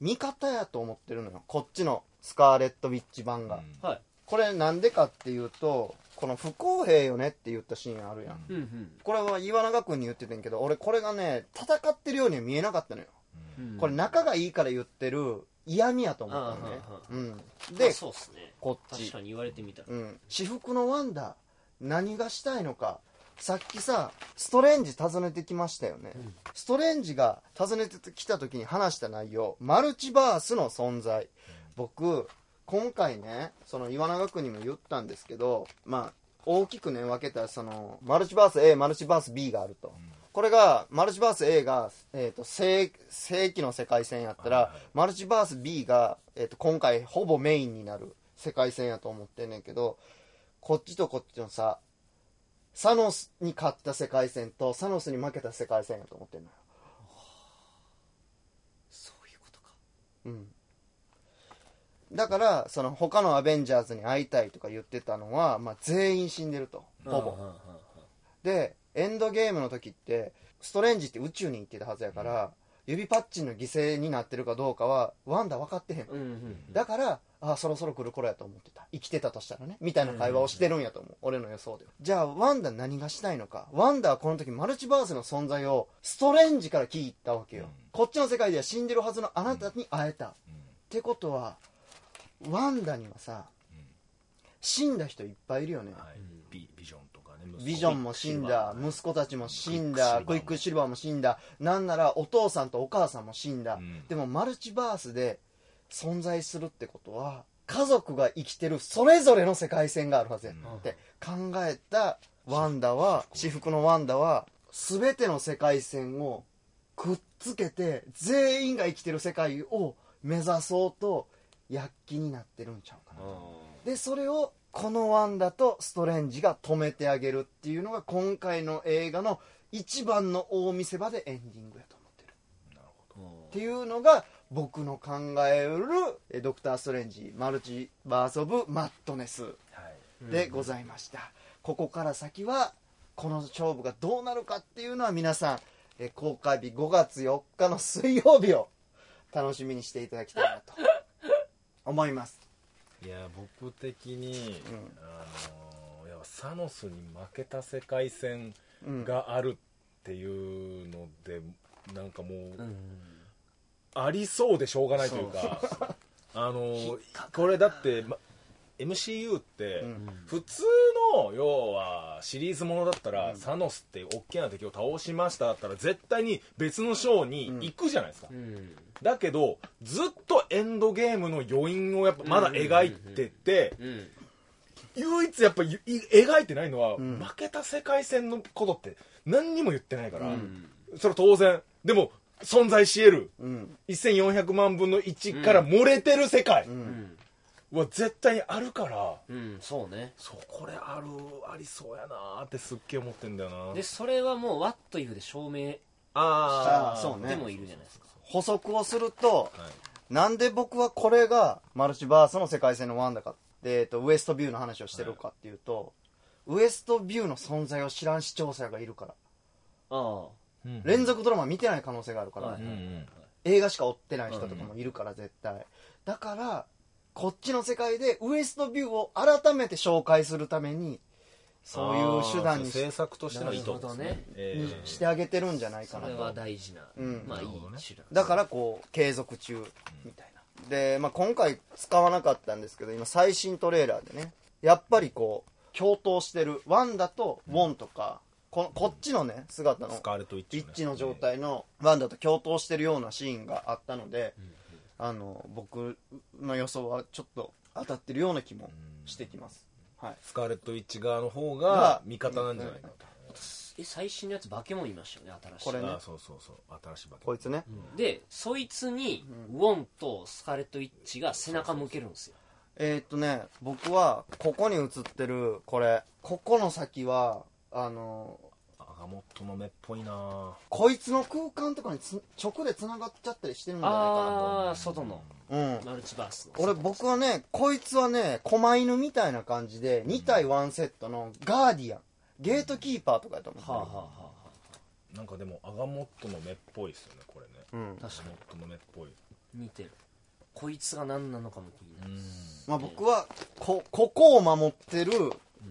味方やと思ってるのよ。こっちのスカーレット・ウィッチ版が。はい。これなんでかっていうと、この不公平よねって言ったシーンあるやん。うんうん。これは岩永君に言っててんけど、俺これがね、戦ってるようには見えなかったのよ。うん。これ仲がいいから言ってる嫌味やと思ったのね。うであ、そうっすね。こっち。確かに言われてみたら。うん、私服のワンダ何がしたいのかさっきさストレンジ訪ねてきましたよね、ストレンジが訪ねてきた時に話した内容マルチバースの存在。僕今回ねその岩永君にも言ったんですけどまあ大きくね分けたらそのマルチバース A マルチバース B があると、これがマルチバース A が、えー、と正正規の世界線やったら、はいはいマルチバース B が、えー、と今回ほぼメインになる世界線やと思ってんねんけどこっちとこっちのさサノスに勝った世界線とサノスに負けた世界線やと思ってんのよ。そういうことか。うんだからその他のアベンジャーズに会いたいとか言ってたのは、まあ、全員死んでると。ほぼ。うんうんうん。うんでエンドゲームの時ってストレンジって宇宙に行ってたはずやから、指パッチンの犠牲になってるかどうかはワンダ分かってへん、うんうんだからあそろそろ来る頃やと思ってた。生きてたとしたらね。みたいな会話をしてるんやと思う、俺の予想では。じゃあワンダ何がしたいのか。ワンダはこの時マルチバースの存在をストレンジから聞いたわけよ、うん。こっちの世界では死んでるはずのあなたに会えた、ってことはワンダにはさ、死んだ人いっぱいいるよね、はい。ビビジョンとかねビジョンも死んだ息子たちも死んだクイックシルバーも死んだ。なんならお父さんとお母さんも死んだ、うん。でもマルチバースで存在するってことは家族が生きてるそれぞれの世界線があるはずやって。考えたワンダは私服のワンダは全ての世界線をくっつけて全員が生きてる世界を目指そうと躍起になってるんちゃうかなでそれをこのワンダとストレンジが止めてあげるっていうのが今回の映画の一番の大見せ場でエンディングやと思ってる。っていうのが僕の考えるえドクター・ストレンジマルチバース・オブ・マットネスはい。でございました、ここから先はこの勝負がどうなるかっていうのは皆さんえ公開日5月4日の水曜日を楽しみにしていただきたいなと思います。いや僕的に、あのいやサノスに負けた世界戦があるっていうので、なんかもう、うん。ありそうでしょうがないというかあのこれだって、ま MCU って、うん普通の要はシリーズものだったら、サノスって大きな敵を倒しましただったら絶対に別のショーに行くじゃないですか、うん。だけどずっとエンドゲームの余韻をやっぱまだ描いてて、うん。唯一やっぱ描いてないのは、ん。負けた世界線のことって何にも言ってないから、うん。それは当然。でも存在し得る。うん。1400万分の1から漏れてる世界。うんは絶対にあるから、うんそうね。そうこれあるありそうやなーってすっげえ思ってんだよな。でそれはもう What if で証明ああーそうね。でもいるじゃないですか。補足をするとはい。なんで僕はこれがマルチバースの世界線のワンダかって、えー、とウエストビューの話をしてるかっていうと、ウエストビューの存在を知らん視聴者がいるから。あうん。連続ドラマ見てない可能性があるから、はい。映画しか追ってない人とかもいるから絶対。だからこっちの世界でウエストビューを改めて紹介するためにそういう手段にし制作としての意図ですなるほどね。えにーしてあげてるんじゃないかそれはと大事なうん。まあいい手段。だからこう継続中みたいな。で、まあ、今回使わなかったんですけど今最新トレーラーでねやっぱりこう共闘してるワンダとウォンとかここっちのね姿のスカーレット・ウィッチ、一致の状態のワンダと共闘してるようなシーンがあったので、あの僕の予想はちょっと当たってるような気もしてきます、はい、スカーレット・ウィッチ側の方がが味方なんじゃないかと、え最新のやつバケモンいましたよね新しい。これねあーそうそうそう。新しいバケこいつね、でそいつにウォンとスカーレット・ウィッチが背中向けるんですよ。えーっとね僕はここに映ってるこれ。ここの先はあのアガモットの目っぽいな。こいつの空間とかにつ直でつながっちゃったりしてるんじゃないああ外の。かなとうん。マルチバースの。俺僕はねこいつはね狛犬みたいな感じで2体1セットのガーディアン。ゲートキーパーとかやと思ってる。はあはあはあなんかでもアガモットの目っぽいですよねこれね。うん。確かアガモットの目っぽい。に似てる。こいつが何なのかも気になる。まあ、僕はこここを守ってる、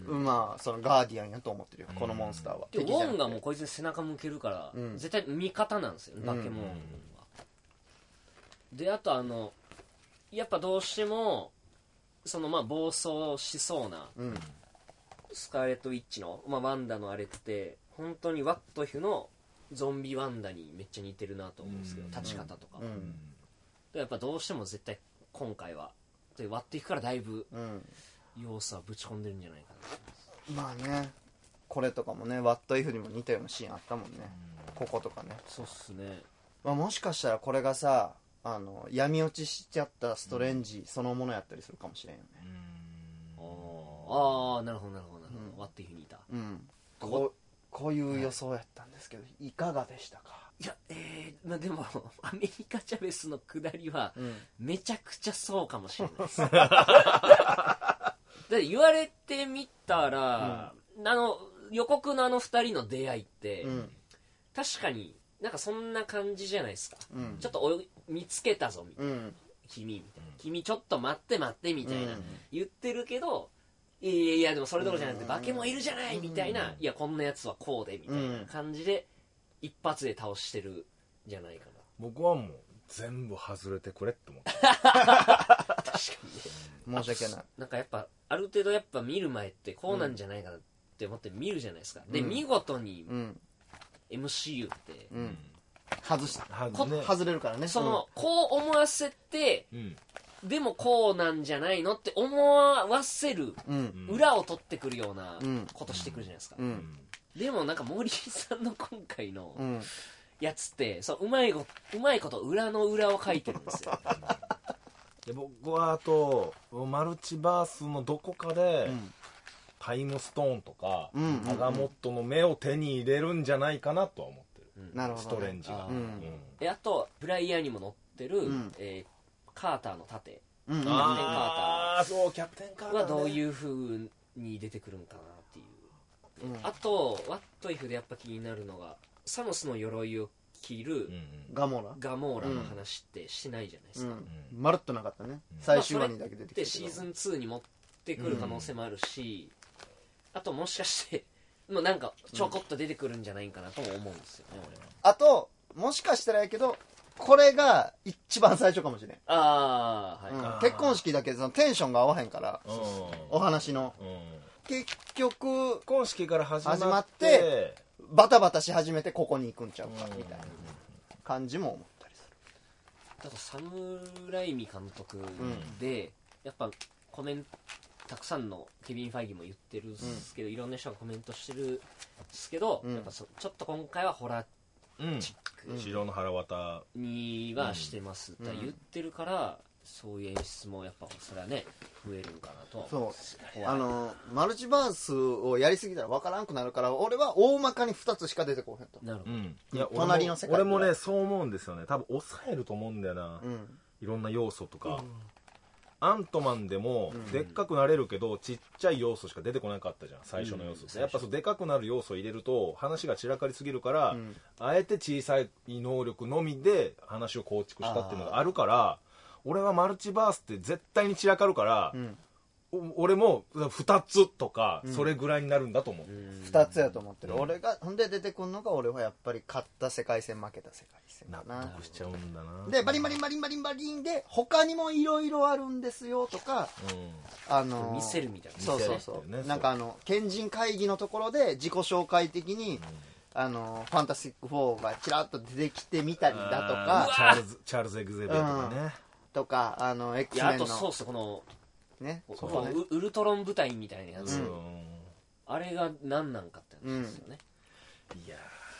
まあそのガーディアンやと思ってるよこのモンスターは、でウ敵じゃなくてォンがもうこいつに背中向けるから、うん。絶対味方なんですよねバケモンは、であとあのやっぱどうしてもそのまあ暴走しそうなうん。スカーレット・ウィッチの、まあ、ワンダのあれって本当にワットヒュのゾンビワンダにめっちゃ似てるなと思うんですけど、うん。立ち方とか、うん。でやっぱどうしても絶対今回はでワットヒュからだいぶうん要素はぶち込んでるんじゃないかな。まあね。これとかもねワットイフにも似たようなシーンあったもんね、こことかね、そうっすね。まあ、もしかしたらこれがさあの闇落ちしちゃったストレンジそのものやったりするかもしれんよね。あー。あーなるほどなるほどなるほど、ワットヒュにいた。うん。こうこういう予想やったんですけどいかがでしたか？いやえー、まあでも アメリカチャベスの下りはうん。めちゃくちゃそうかもしれないです だって言われてみたら、あの予告のあの二人の出会いって、うん。確かになんかそんな感じじゃないですか、うん。ちょっとおい見つけたぞみたいな、うん。君みたいな。君ちょっと待って待ってみたいな、うん。言ってるけどいやいやいやでもそれどころじゃなくて化け物いるじゃないみたいな、いやこんなやつはこうでみたいな感じで一発で倒してるんじゃないかな。僕はもう全部外れてくれって思って 申し訳ない。なんかやっぱある程度やっぱ見る前ってこうなんじゃないかなって思って見るじゃないですか、でうん。見事にうん。MCU って、うん。外した。ね。外れるからね。その、こう思わせてうん。でもこうなんじゃないのって思わせるうん。裏を取ってくるようなうん。ことしてくるじゃないですか、うん。でもなんか森さんの今回のうん。やつってそううまいごうまいこと裏の裏を書いてるんですよ で僕はあとマルチバースのどこかで、タイムストーンとか、うんアガモットの目を手に入れるんじゃないかなとは思ってる、なるほどね。ストレンジが、あーうん。であとフライヤーにも載ってる、ん。えーカーターの盾。うんうんカーター。ああそうキャプテンカーター、ね、はどういう風に出てくるんかなっていう、あとワットイフでやっぱ気になるのがサノスの鎧を着るガモラ。ガモーラの話ってしてないじゃないですか、うん。まるっとなかったね。最終話にだけ出てきてでシーズン2に持ってくる可能性もあるし、あともしかして もうなんかちょこっと出てくるんじゃないかなとも思うんですよね、俺は。あともしかしたらやけどこれが一番最初かもしれん、ああはい、うん。あー。結婚式だけそのテンションが合わへんからうん。お話の。うん。結局結婚式から始まって始まってバタバタし始めてここに行くんちゃうかうん。みたいな感じも思ったりすあとサム・ライミ監督で、やっぱコメントたくさんのケビン・ファイギも言ってるんですけど、いろんな人がコメントしてるんですけど、うん。やっぱそちょっと今回はホラーうん。チック白の腹渡に。はしてます、うんだから言ってるからそういう演出もやっぱそれはね増えるんかなとはる思そう。あのマルチバースをやりすぎたら分からんくなるから俺は大まかに2つしか出てこうへんと。なるほど、うん。いや隣の世界俺も俺もねそう思うんですよね。多分抑えると思うんだよな、うん。いろんな要素とか、アントマンでもうん。でっかくなれるけどちっちゃい要素しか出てこなかったじゃん。最初の要素って、うん。やっぱそうでかくなる要素を入れると話が散らかりすぎるから、うん。あえて小さい能力のみで話を構築したっていうのがあるから俺はマルチバースって絶対に散らかるからう、ん。お俺も2つとかうん。それぐらいになるんだと思う、2つやと思ってる、うん。俺がほんで出てくるのが俺はやっぱり勝った世界戦負けた世界戦な。得しちゃうんだな。でバリンバリンバリンバリンバリンで他にもいろいろあるんですよとかあのー見せるみたいな。そうそうそう、ねなんかあの賢人会議のところで自己紹介的に、あのファンタスティック4がちらっと出てきてみたりだとか。チャールズチャールズ・エグゼビアとかね、とかあのい X やあメンのとそうっすこのねこそうね。うウルトロン部隊みたいなやつ、うん。あれが何なんかって話ですよね、いや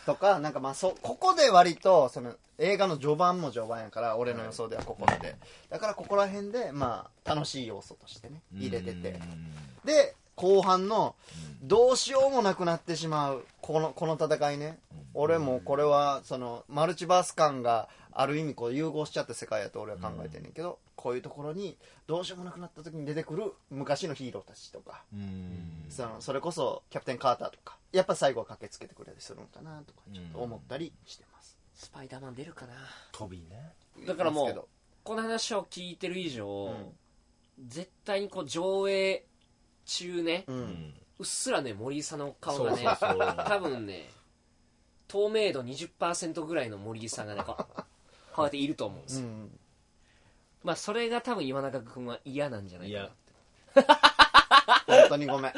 とかなんかまあそここで割とその映画の序盤も序盤やから俺の予想ではここで。だからここら辺でまあ楽しい要素としてね入れてて。で後半のどうしようもなくなってしまうこのこの戦いね。俺もこれはそのマルチバース感がある意味こう融合しちゃった世界やと俺は考えてんねんけどこういうところにどうしようもなくなった時に出てくる昔のヒーローたちとか。うん。そのそれこそキャプテン・カーターとか。やっぱ最後は駆けつけてくれたりするのかなとかちょっと思ったりしてます。スパイダーマン出るかな。飛びね。だからもうこの話を聞いてる以上、ん。絶対にこう上映中ね、ううん。んうっすらね森井さんの顔がねそうそうそう。多分ね透明度20%ぐらいの森井さんがねこうやっていると思うんですよ、うんまあそれが多分岩永君は嫌なんじゃないかなって。本当にごめん。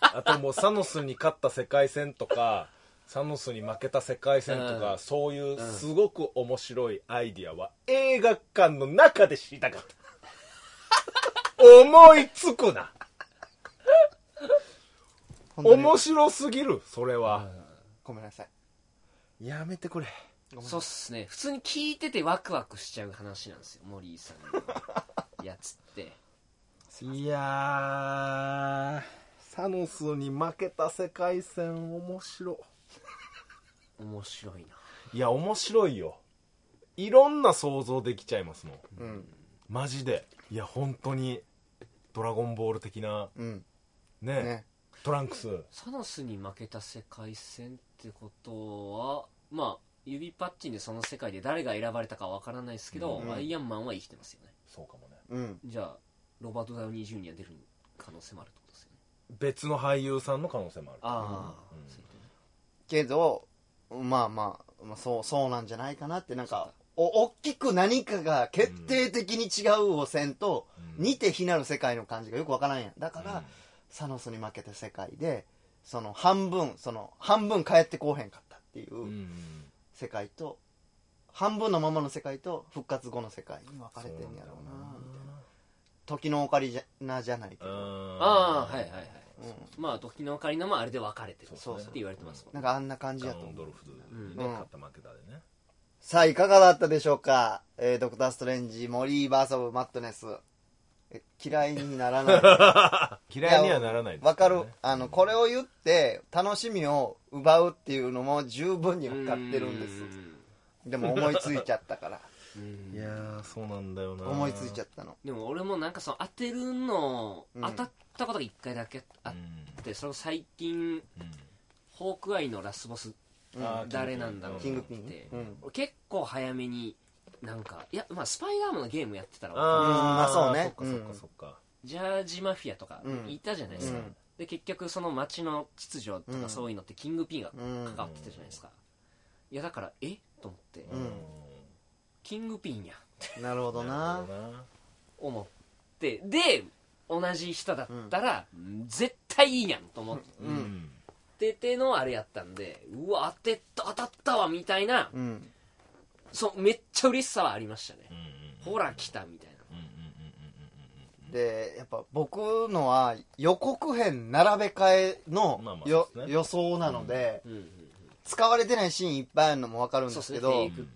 あともうサノスに勝った世界戦とかサノスに負けた世界戦とか、うん。そういうすごく面白いアイディアは映画館の中で知りたかった。思いつくな。本当に。面白すぎるそれは、ごめんなさい。やめてくれそうっすね。普通に聞いててワクワクしちゃう話なんですよ森井さんのやつって。いやーサノスに負けた世界戦面白面白いな。いや面白いよ。いろんな想像できちゃいますもん。うん。マジで。いや本当にドラゴンボール的なうん。ねね。トランクス。サノスに負けた世界戦ってことはまあ指パッチンでその世界で誰が選ばれたかわからないですけど、うん。アイアンマンは生きてますよね。そうかもね。うん。じゃあロバート・ダウニー・ジュニア出る可能性もあるってことですよね。別の俳優さんの可能性もあるああ、うん。そういうことね。けどまあまあ、まあ、そうそうなんじゃないかなってなんかお大きく何かが決定的に違うをせんと、うん。似て非なる世界の感じがよくわからんやん。だから、うん。サノスに負けた世界でその半分その半分帰ってこうへんかったっていううん世界と、半分のままの世界と復活後の世界に分かれてんやろうなみたいな。時のオカリじゃなじゃないけど、ああはいはいはい、うまあ時のオカリナもあれで分かれてる。そうそう。って言われてますもんなんかあんな感じガやと思う。ドルフうんね。うん。勝った負けたでね。さあいかがだったでしょうか、えードクター・ストレンジモリーバース・オブ・マットネス。え嫌いにならない。嫌いにはならないわかる。ねあのこれを言って楽しみを奪うっていうのも十分に分かってるんです。でも思いついちゃったから。うん。いやーそうなんだよな。思いついちゃったの。でも俺もなんかその当てるの、うん。当たったことが1回だけあうってそれ最近んうん。ホークアイのラスボス誰なんだろうキングピンってうん。俺結構早めになんかいやまあスパイダーマンのゲームやってたらあーまあそうね。そっかそっかそっか。ジャージマフィアとかうん。いたじゃないですか、うん。で結局その街の秩序とうん。かそういうのってキングピンがうん。関わってたじゃないですか、いやだからえ？と思って、うん。キングピンや。なるほどな。なるほどな。思って。で同じ人だったら、絶対いいやんと思っううん。んててのあれやったんでうわ当てた当たったわみたいなうんそうめっちゃ嬉しさはありましたね。うんほら来たみたいな。うんうんうんでやっぱ僕のは予告編並べ替えのまあまあね。予想なので、うんうん使われてないシーンいっぱいあるのも分かるんでけど、ねフェイク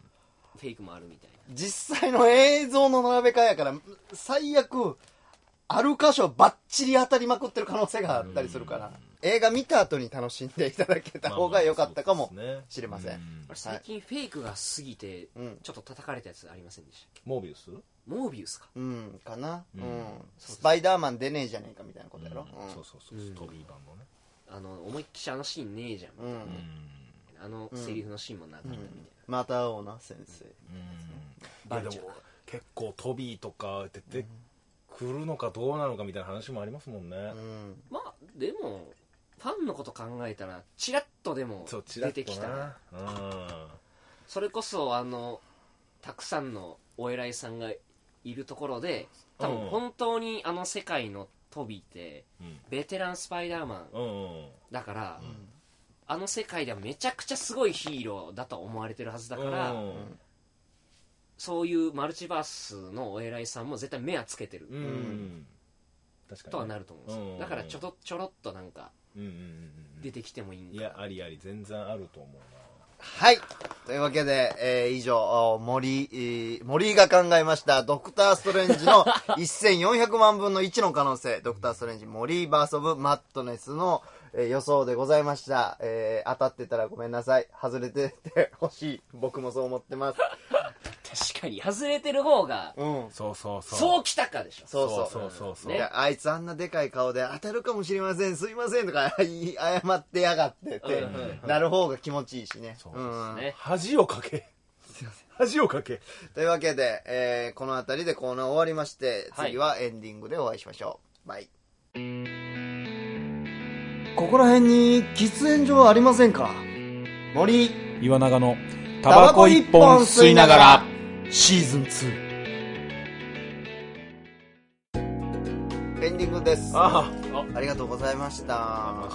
フェイクもあるみたいな。実際の映像の並べ替えやから最悪ある箇所バッチリ当たりまくってる可能性があったりするから、映画見た後に楽しんでいただけた方が良かったかもしれません、最近フェイクが過ぎてうん。ちょっと叩かれたやつありませんでした？っモービウス？けモービウスか。うんかな、ううん。んスパイダーマン出ねえじゃねえかみたいなことやろ、うん。そうそうそう。うん。トビー版のね。あの思いっきしあのシーンねえじゃん、うん。うんあのセリフのシーンもなかったみたいな、また会おうな先生。うん。でも結構トビーとか出てくるのかどうなのかみたいな話もありますもんね。うん。まあでもファンのこと考えたらチラッとでも出ってきたらうん。それこそあのたくさんのお偉いさんがいるところで多分うん本当にあの世界のトビーってうん。ベテランスパイダーマンだから、あの世界ではめちゃくちゃすごいヒーローだと思われてるはずだから、うん。そういうマルチバースのお偉いさんも絶対目はつけてる、うん。うん確かにとはなると思うんですよ、うん。だからちょろちょろっとなんか出てきてもいいんかいやありあり全然あると思うはい。というわけで、えー以上、お森、えー森が考えました、ドクター・ストレンジの 1400万分の1の可能性、ドクター・ストレンジ、森バース・オブ・マットネスの、えー予想でございました。えー当たってたらごめんなさい。外れててほしい。僕もそう思ってます。確かに外れてる方がうんな。そうそうそうそうきたかでしょそうそうそうそうそういや、あいつあんなでかい顔で当たるかもしれません、すいませんとか謝ってやがってってうんうんなる方が気持ちいいしね。そうですんね恥をかけ恥をかけというわけで、えーこの辺りでコーナー終わりまして、はい次はエンディングでお会いしましょう。バイ。ここら辺に喫煙所ありませんか？森、岩永のタバコ一本吸いながら、シーズン2。エンディングです。あありがとうございました。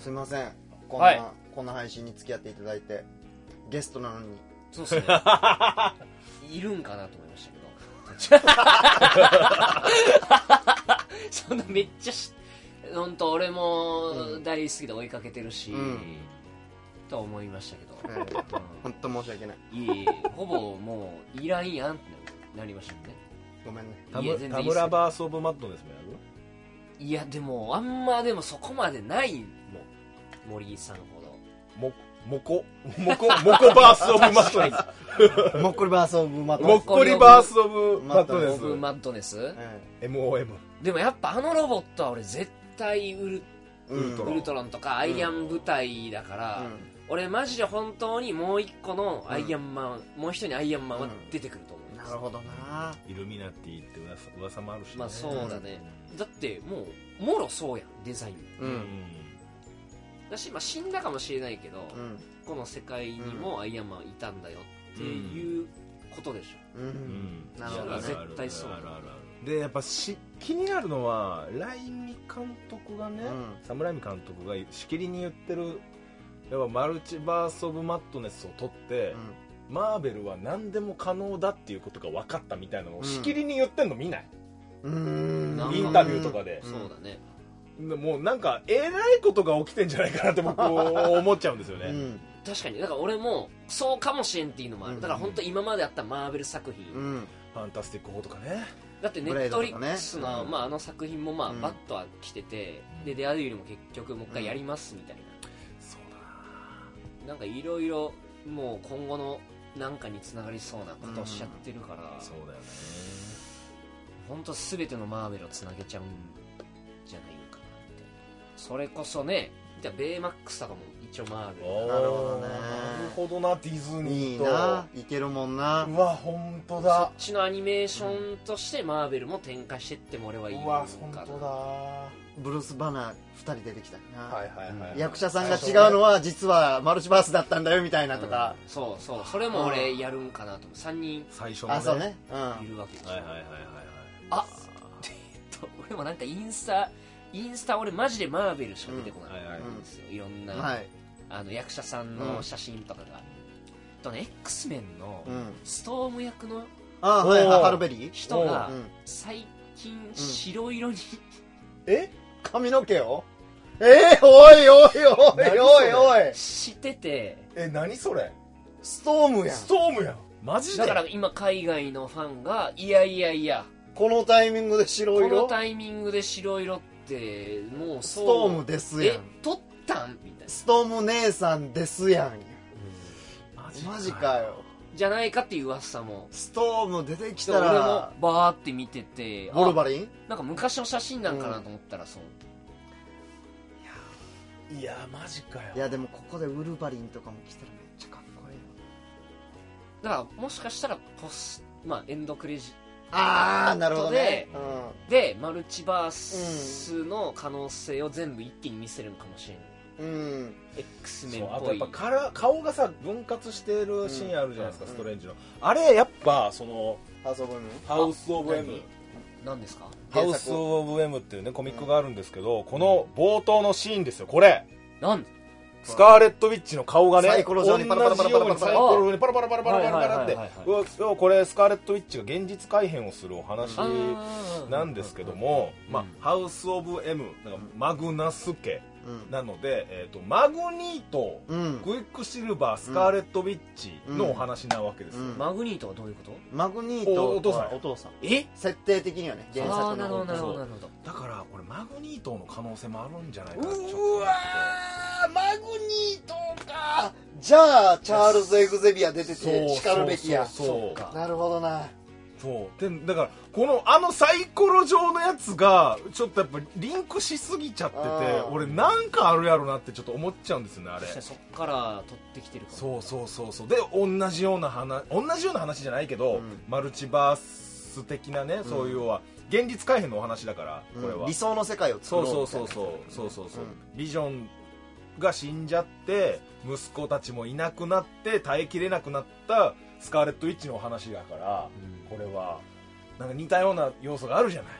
すいません。こんな、はいこんな配信に付き合っていただいて、ゲストなのに。そうっすねいるんかなと思いましたけど そんなめっちゃし本当俺も大好きで追いかけてるし、うん。と思いましたけど、えー本当申し訳ない。いえいえほぼもういらんやんってなりましたね。ごめんね。田いや全然村田いいっすよ。村バース・オブ・マッドネスもやるいやでもあんまでもそこまでないもん。森井さんほど。ももこ？もこ？もこバース・オブ・マッドネス もっこりバースオブマットもっこりバース・オブ・マッドネオブマッドネスえ MOM でもやっぱあのロボットは俺絶対ウルえウルトラウルトロンとかアイアン部隊だから、俺マジで本当にもう一個のアイアンマン、もう一人のアイアンマンは出てくると思います、なるほどな。イルミナティって噂噂もあるしね。まあそうだね、だってもうもろそうやんデザイン。ううん。んだし、まあ、死んだかもしれないけど、うん。この世界にもアイアンマンいたんだよっていうことでしょ、ううん。んなるほどね。絶対そう。あるあるある。でやっぱし気になるのはライミ監督がね、うん。サムライミ監督がしきりに言ってるやっぱマルチバース・オブ・マットネスを取って、マーベルは何でも可能だっていうことが分かったみたいなのをしきりに言ってんの見ない、うん。インタビューとかで、うんそうだね。でもうなんかえらいことが起きてんじゃないかなって僕 思っちゃうんですよね、うん。確かに。だから俺もそうかもしれんっていうのもある、うん。だから本当今まであったマーベル作品、うん。ファンタスティック4とかねだってネットリックスの、うん。まあ、あの作品もまあ、うん。バッとは来てて、うんでデアデビルも結局もう一回やりますみたいな、そうだなんかいろいろもう今後のなんかにつながりそうなことをしちゃってるから、そうだよね。本当すべてのマーベルをつなげちゃうんじゃないのかなみたいなそれこそねじゃあベイマックスとかも一応マーベル。なるほどね。なるほどなディズいいニーと。ないけるもんな。うわ本当そだ。っちのアニメーションとしてマーベルも展開してっても俺はいいのうわ本当だ。はブルース・バナー2人出てきたりな、いはいはい役者さんが違うのは実はマルチバースだったんだよみたいなとか、うんそうそう。それも俺やるんかなと思う3人最初のあそうね。いるわけでしょ、はいはいはいはい。あえっと俺もなんかインスタインスタ俺マジでマーベルしか出てこない。ん。ですよ、い。ろん。な、うんはい、あの役者さんの写真とかが、とね X メンのうん、ストーム役のあはいハルベリー、人がうん、最近白色に、え？髪の毛を？えー、おいおいおいおいおい。してて。え何それ？ストームやん。ストームやん。マジで？だから今海外のファンがいやいやいや。このタイミングで白この色タイミングで白色ってもうスそう。トームですやえん撮ったん？みたいな。ストーム姉さんですやん。ママジかよ。じゃないかっていう噂も。ストーム出てきたで俺もらバーって見ててボルバリン？あなんか昔の写真なんかなと思ったらそう、いやマジかよ。いやでもここでウルバリンとかも来たらめっちゃかっこいいだからもしかしたらポスまあエンドクレジああなるほどね。でマルチバースの可能性を全部一気に見せるのかもしれない、うん、うん、X メンっぽい。あとやっぱから顔がさ分割してるシーンあるじゃないですか、うん。ストレンジの。あれやっぱそのハウス・オブ・ム？ハウス・オブ・エム何ですか？ハウス・オブ・エムっていうねコミックがあるんですけど、この冒頭のシーンですよこれ。なん？スカーレット・ウィッチの顔がねサイコロ状にパラパラパラパラパラ同じようにサイコロにパラパラパラパラパラパラってこれスカーレット・ウィッチが現実改変をするお話なんですけども、まあハウス・オブ・エムマグナス家なので、えー、とマグニートうん。クイックシルバースカーレット・ウィッチのお話なわけですよ、うん。マグニートはどういうこと？マグニート。おお父さん。はお父さん。え？設定的にはね原作の。なるほどなるほどなるほど。だからこれマグニートの可能性もあるんじゃないかなうわーマグニートか。じゃあチャールズ・エグゼビア出ててしかるべきや。そうそうそう。か。なるほどなそう。でだからこのあのサイコロ状のやつがちょっとやっぱリンクしすぎちゃっててあー。俺なんかあるやろなってちょっと思っちゃうんですよねあれ。そしてそっから取ってきてるかもそうそうそうそう。で同じような話同じような話じゃないけど、うん。マルチバース的なね、そういうは現実改変のお話だからこれは、理想の世界を作そうろうそうそうそう。そうそうそう、うん。ビジョンが死んじゃって息子たちもいなくなって耐えきれなくなったスカーレット・ウィッチのお話だから、これは。なんか似たような要素があるじゃない。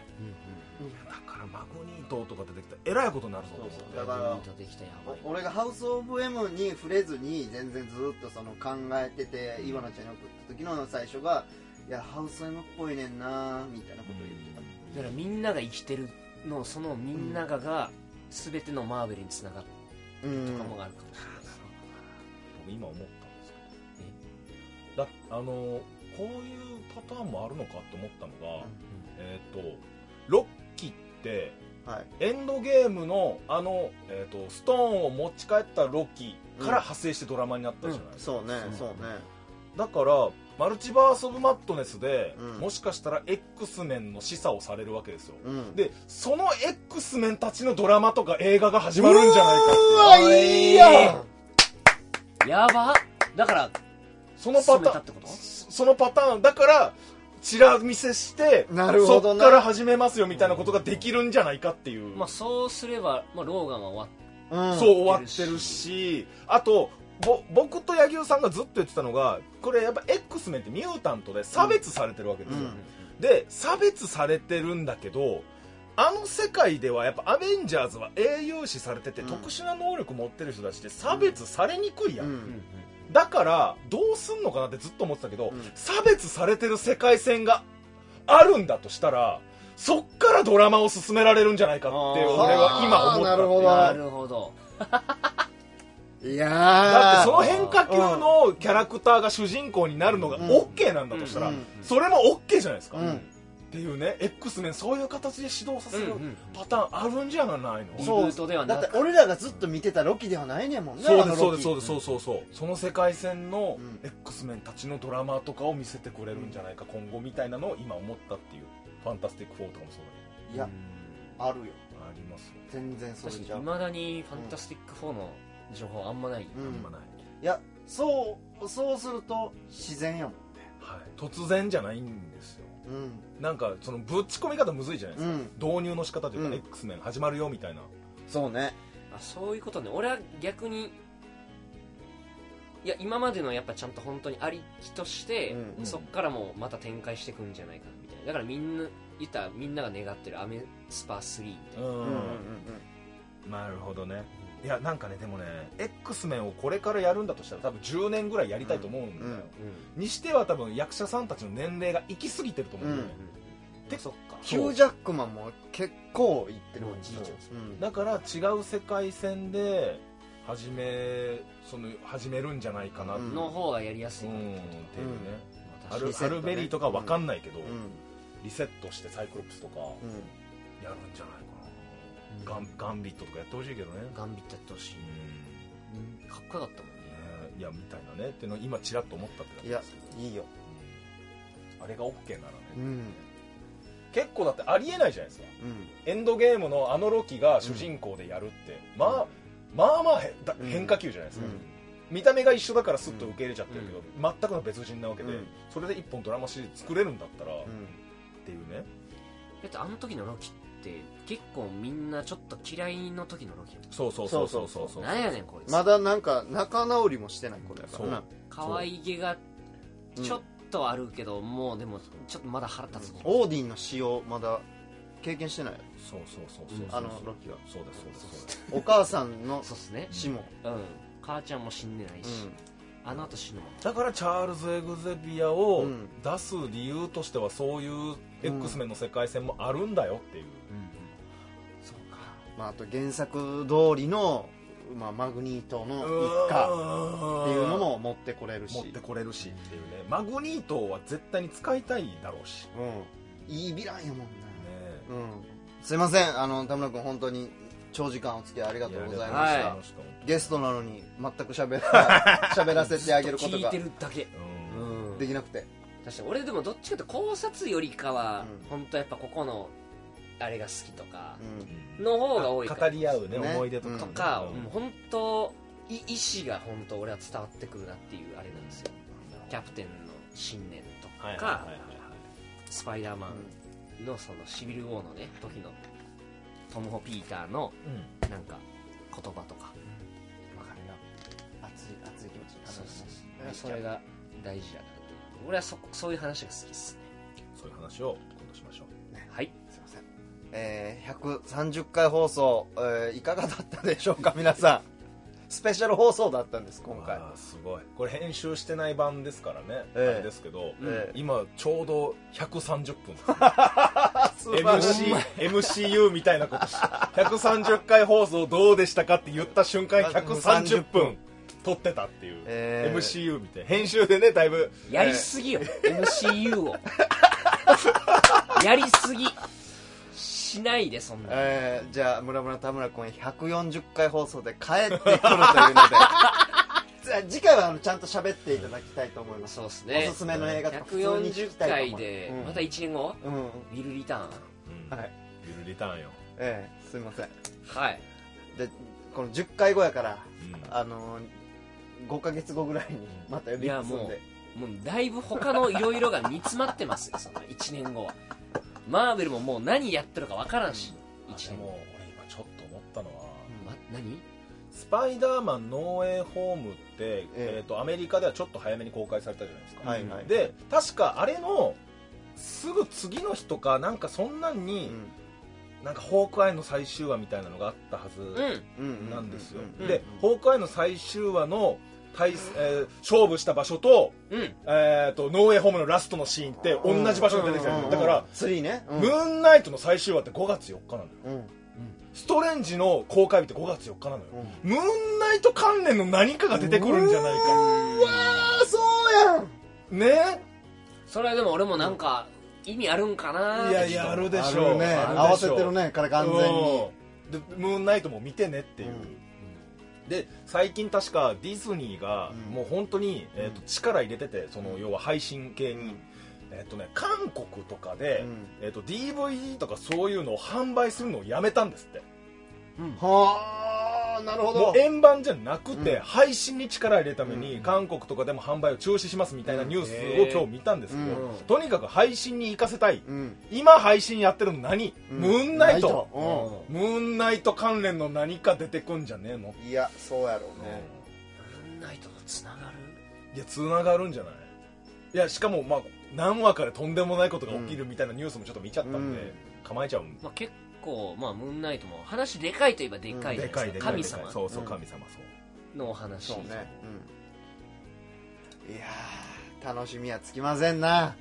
だからマグニートとか出てきた。らえらいことになるそうそうだからマグニートできたやばい。お俺がハウス・オブ・エムに触れずに全然ずっとその考えててイワナちゃんに送った時の最初がいやハウス・オブ・エムっぽいねんなみたいなことを言ってた。だからみんなが生きてるのそのみんながが全てのマーベルにつながってうるとかんもあるかもしれない。です僕今思ったんですけど。だあのこういうパターンもあるのかと思ったのが、えっ、とロッキーってはい。エンドゲームのあの、えー、とストーンを持ち帰ったロキから派生してドラマになったじゃないですか、そうねそうね。だからマルチバース・オブ・マットネスで、うん。もしかしたら X メンの示唆をされるわけですよ。うん。でその X メンたちのドラマとか映画が始まるんじゃないかって。いううわいいやん。やば。だからそのパターンそそのパターンだからチラ見せしてなるほどな。そっから始めますよみたいなことができるんじゃないかっていう、まあそうすれば、まあ、ローガンは終わっうん。そう終わってるしあとぼ僕と柳生さんがずっと言ってたのがこれやっぱ X メンってミュータントで差別されてるわけですよ、うん。で差別されてるんだけどあの世界ではやっぱアベンジャーズは英雄視されてて、うん。特殊な能力持ってる人たちって差別されにくいやん、うんだからどうすんのかなってずっと思ってたけど、うん。差別されてる世界線があるんだとしたらそっからドラマを進められるんじゃないかって俺は今思った。っていうなるほど。なるほど。いやー。だってその変化球のキャラクターが主人公になるのがうん。OK なんだとしたら、うん。それも OK じゃないですか、うんっていうね X メンそういう形で指導させるパターンあるんじゃないの、リうートではなく。だって俺らがずっと見てたロキではないねんもんねそうですそうですそうですそうそうそうその世界線のうん。X メンたちのドラマとかを見せてくれるんじゃないか今後みたいなのを今思ったっていうファンタスティック4とかもそうだいやあるよ。けどありますよ。全然それじゃ。いまだにファンタスティック4の情報あんまない、うん。あんまない、いやそうそうすると自然やもんはい、突然じゃないんですよ。うんなんかそのぶち込み方むずいじゃないですか、うん。導入の仕方というか、うん。X メン始まるよみたいな。そうね。あそういうことね。俺は逆にいや今までのやっぱちゃんと本当にありきとして、うんうん。そっからもまた展開していくんじゃないかなみたいな。だからみんな言ったらみんなが願ってるアメスパ3みたいな、うん。うんうんうん。なるほどねいやなんかねでもね X メンをこれからやるんだとしたら多分10年ぐらいやりたいと思うんだよ、うんにしては多分役者さんたちの年齢が行き過ぎてると思うんだよね、でそっか。ヒュージャックマンも結構いってるもんじいちゃん。うん。だから違う世界線で始めその始めるんじゃないかなっていう、うんの方がやりやすい、うんっていうね、アルリセットね。アルベリーとかわかんないけど、うん。リセットしてサイクロプスとかうん。やるんじゃない？かな、ガンガンビットとかやってほしいけどね。ガンビットやってほしい、うん。うんかっこよかったもんね。ねいやみたいなねっていうのを今ちらっと思ったってだけいやですよ。いいよ。うん。あれが OK ならね、うん。結構だってありえないじゃないですか。うん。エンドゲームのあのロキが主人公でやるって、まあまあまあへだうん変化球じゃないですか、うん。見た目が一緒だからスッと受け入れちゃってるけど、全くの別人なわけで、うん。それで一本ドラマシリーズ作れるんだったら、っうん。ていうね。だってあの時のロキって結構みんなちょっと嫌いの時のロキやそうそうそうそうそうそう。なんやねんこいつ。まだなんか仲直りもしてない頃やからな。可愛げがちょっとあるけど、もうでもちょっとまだ腹立つオーディンの使用まだ経験してない？そうそうそうそうあのロキは。そうですそうです。そうですお母さんのそうっすね。死も。うん。母ちゃんも死んでないし、あの後死ぬもん。だからチャールズ・エグゼビアをうん。出す理由としてはそういう X メンの世界線もあるんだよっていう、そうかまああと原作通りのまあマグニートの一家っていうのも持ってこれるし。持ってこれるし。っていうね。マグニートは絶対に使いたいだろうし、うん。いいヴィランやもんねねうん。すいません。あの田村君本当に長時間お付き合いありがとうございました、はいゲストなのに全く喋ら 喋らせてあげること聞いがてるだけ、うん。うん。できなくて。確かに俺でもどっちかというと考察よりかは、うん。本当やっぱここのあれが好きとかうん。の方が多いから語り合うねね。思い出とかね、とか、うん。もう本当い意思が本当俺は伝わってくるなっていうあれなんですよ。キャプテンの信念とか、はいはいはいはい。スパイダーマンのそのシビル・ウォーのね時のトム・ホ・ピーターのうん。なんか言葉とかわかるよ熱い熱い気持ち。そうそうそれが大事だなと俺はそそういう話が好きっすね。そういう話を今度しましょうえー、130回放送、えーいかがだったでしょうか 皆さん。スペシャル放送だったんです今回。すごい。これ編集してない版ですからね、ええ。あれですけど、ええ。今ちょうど130分 MC MCU みたいなことして130回放送どうでしたかって言った瞬間130分撮ってたっていう、えー MCU みたいな。編集でねだいぶ。やりすぎよ、MCU を。やりすぎしないでそんな、えーじゃあ村村田村君140回放送で帰ってくるというので。次回はあのちゃんと喋っていただきたいと思います。そうですね。おすすめの映画とか普通に聞き140たいと回でまた1年後？うん。ウィル・リターン。うん。はい。ビルリターンよ、ええすいません。はい。でこの10回後やからうん。あのー、5ヶ月後ぐらいにまた呼びますんいやもでもうだいぶ他のいろいろが煮詰まってますよその1年後はマーベルももう何やってるか分からんし1年。後でも俺今ちょっと思ったのはま、何？スパイダーマンノーウェイホームって、ええ。ー、とアメリカではちょっと早めに公開されたじゃないですか、はいはい。で確かあれのすぐ次の日とかなんかそんなんうに、ん。なんかホークアイの最終話みたいなのがあったはずうん。なんですよ、うんで、ホークアイの最終話の対、えー勝負した場所と,、うん。えー、とノーウェイホームのラストのシーンって同じ場所に出てきただから、3ね。うん。ムーンナイトの最終話って5月4日なのよ。うん。ストレンジの公開日って5月4日なのよ、ムーンナイト関連の何かが出てくるんじゃないか。あそうやん。ね？それはでも俺もなんか意味あるんかな。いやいやあるでしょう。ね。合わせてるね彼完全に。うん。でムーンナイトも見てねっていう、うんで最近確かディズニーがうん。もう本当に、えー、と力入れててそのうん。要は配信系に、えっ、とね韓国とかで、うん。えー、と DVD とかそういうのを販売するのをやめたんですって。はあなるほもどう円盤じゃなくて、うん。配信に力入れるために、うん。韓国とかでも販売を中止しますみたいなニュースうんを今日見たんですけど、うん。とにかく配信に行かせたい。うん。今配信やってるの何、うん。ムーンナイト。うムーンナイト関連の何か出てくんじゃねえの、んいやそうやろうね。ムーンナイトとつながる？いやつながるんじゃない？いやしかもまあ何話かでとんでもないことが起きるみたいなニュースもちょっと見ちゃったんで、うん。構えちゃうんまあ、結構、まあ、ムーンナイトも話でかいといえばでかいじゃないでか。いでですかいでかい。神様。そうそううん神様そう。のお話。そうね。うん。いやー楽しみはつきませんな。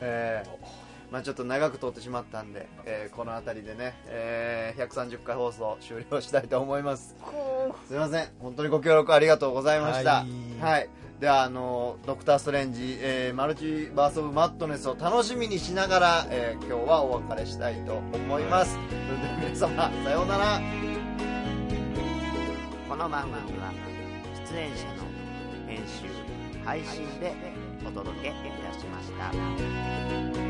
えーまあちょっと長く撮ってしまったんで、えーこの辺りでね、えー130回放送終了したいと思います。すいません。本当にご協力ありがとうございました。ははいい、ではあのドクター・ストレンジ、えーマルチバース・オブ・マットネスを楽しみにしながら、えー今日はお別れしたいと思います、それでは皆様さようなら。この番組は出演者の編集配信でお届けいたしました。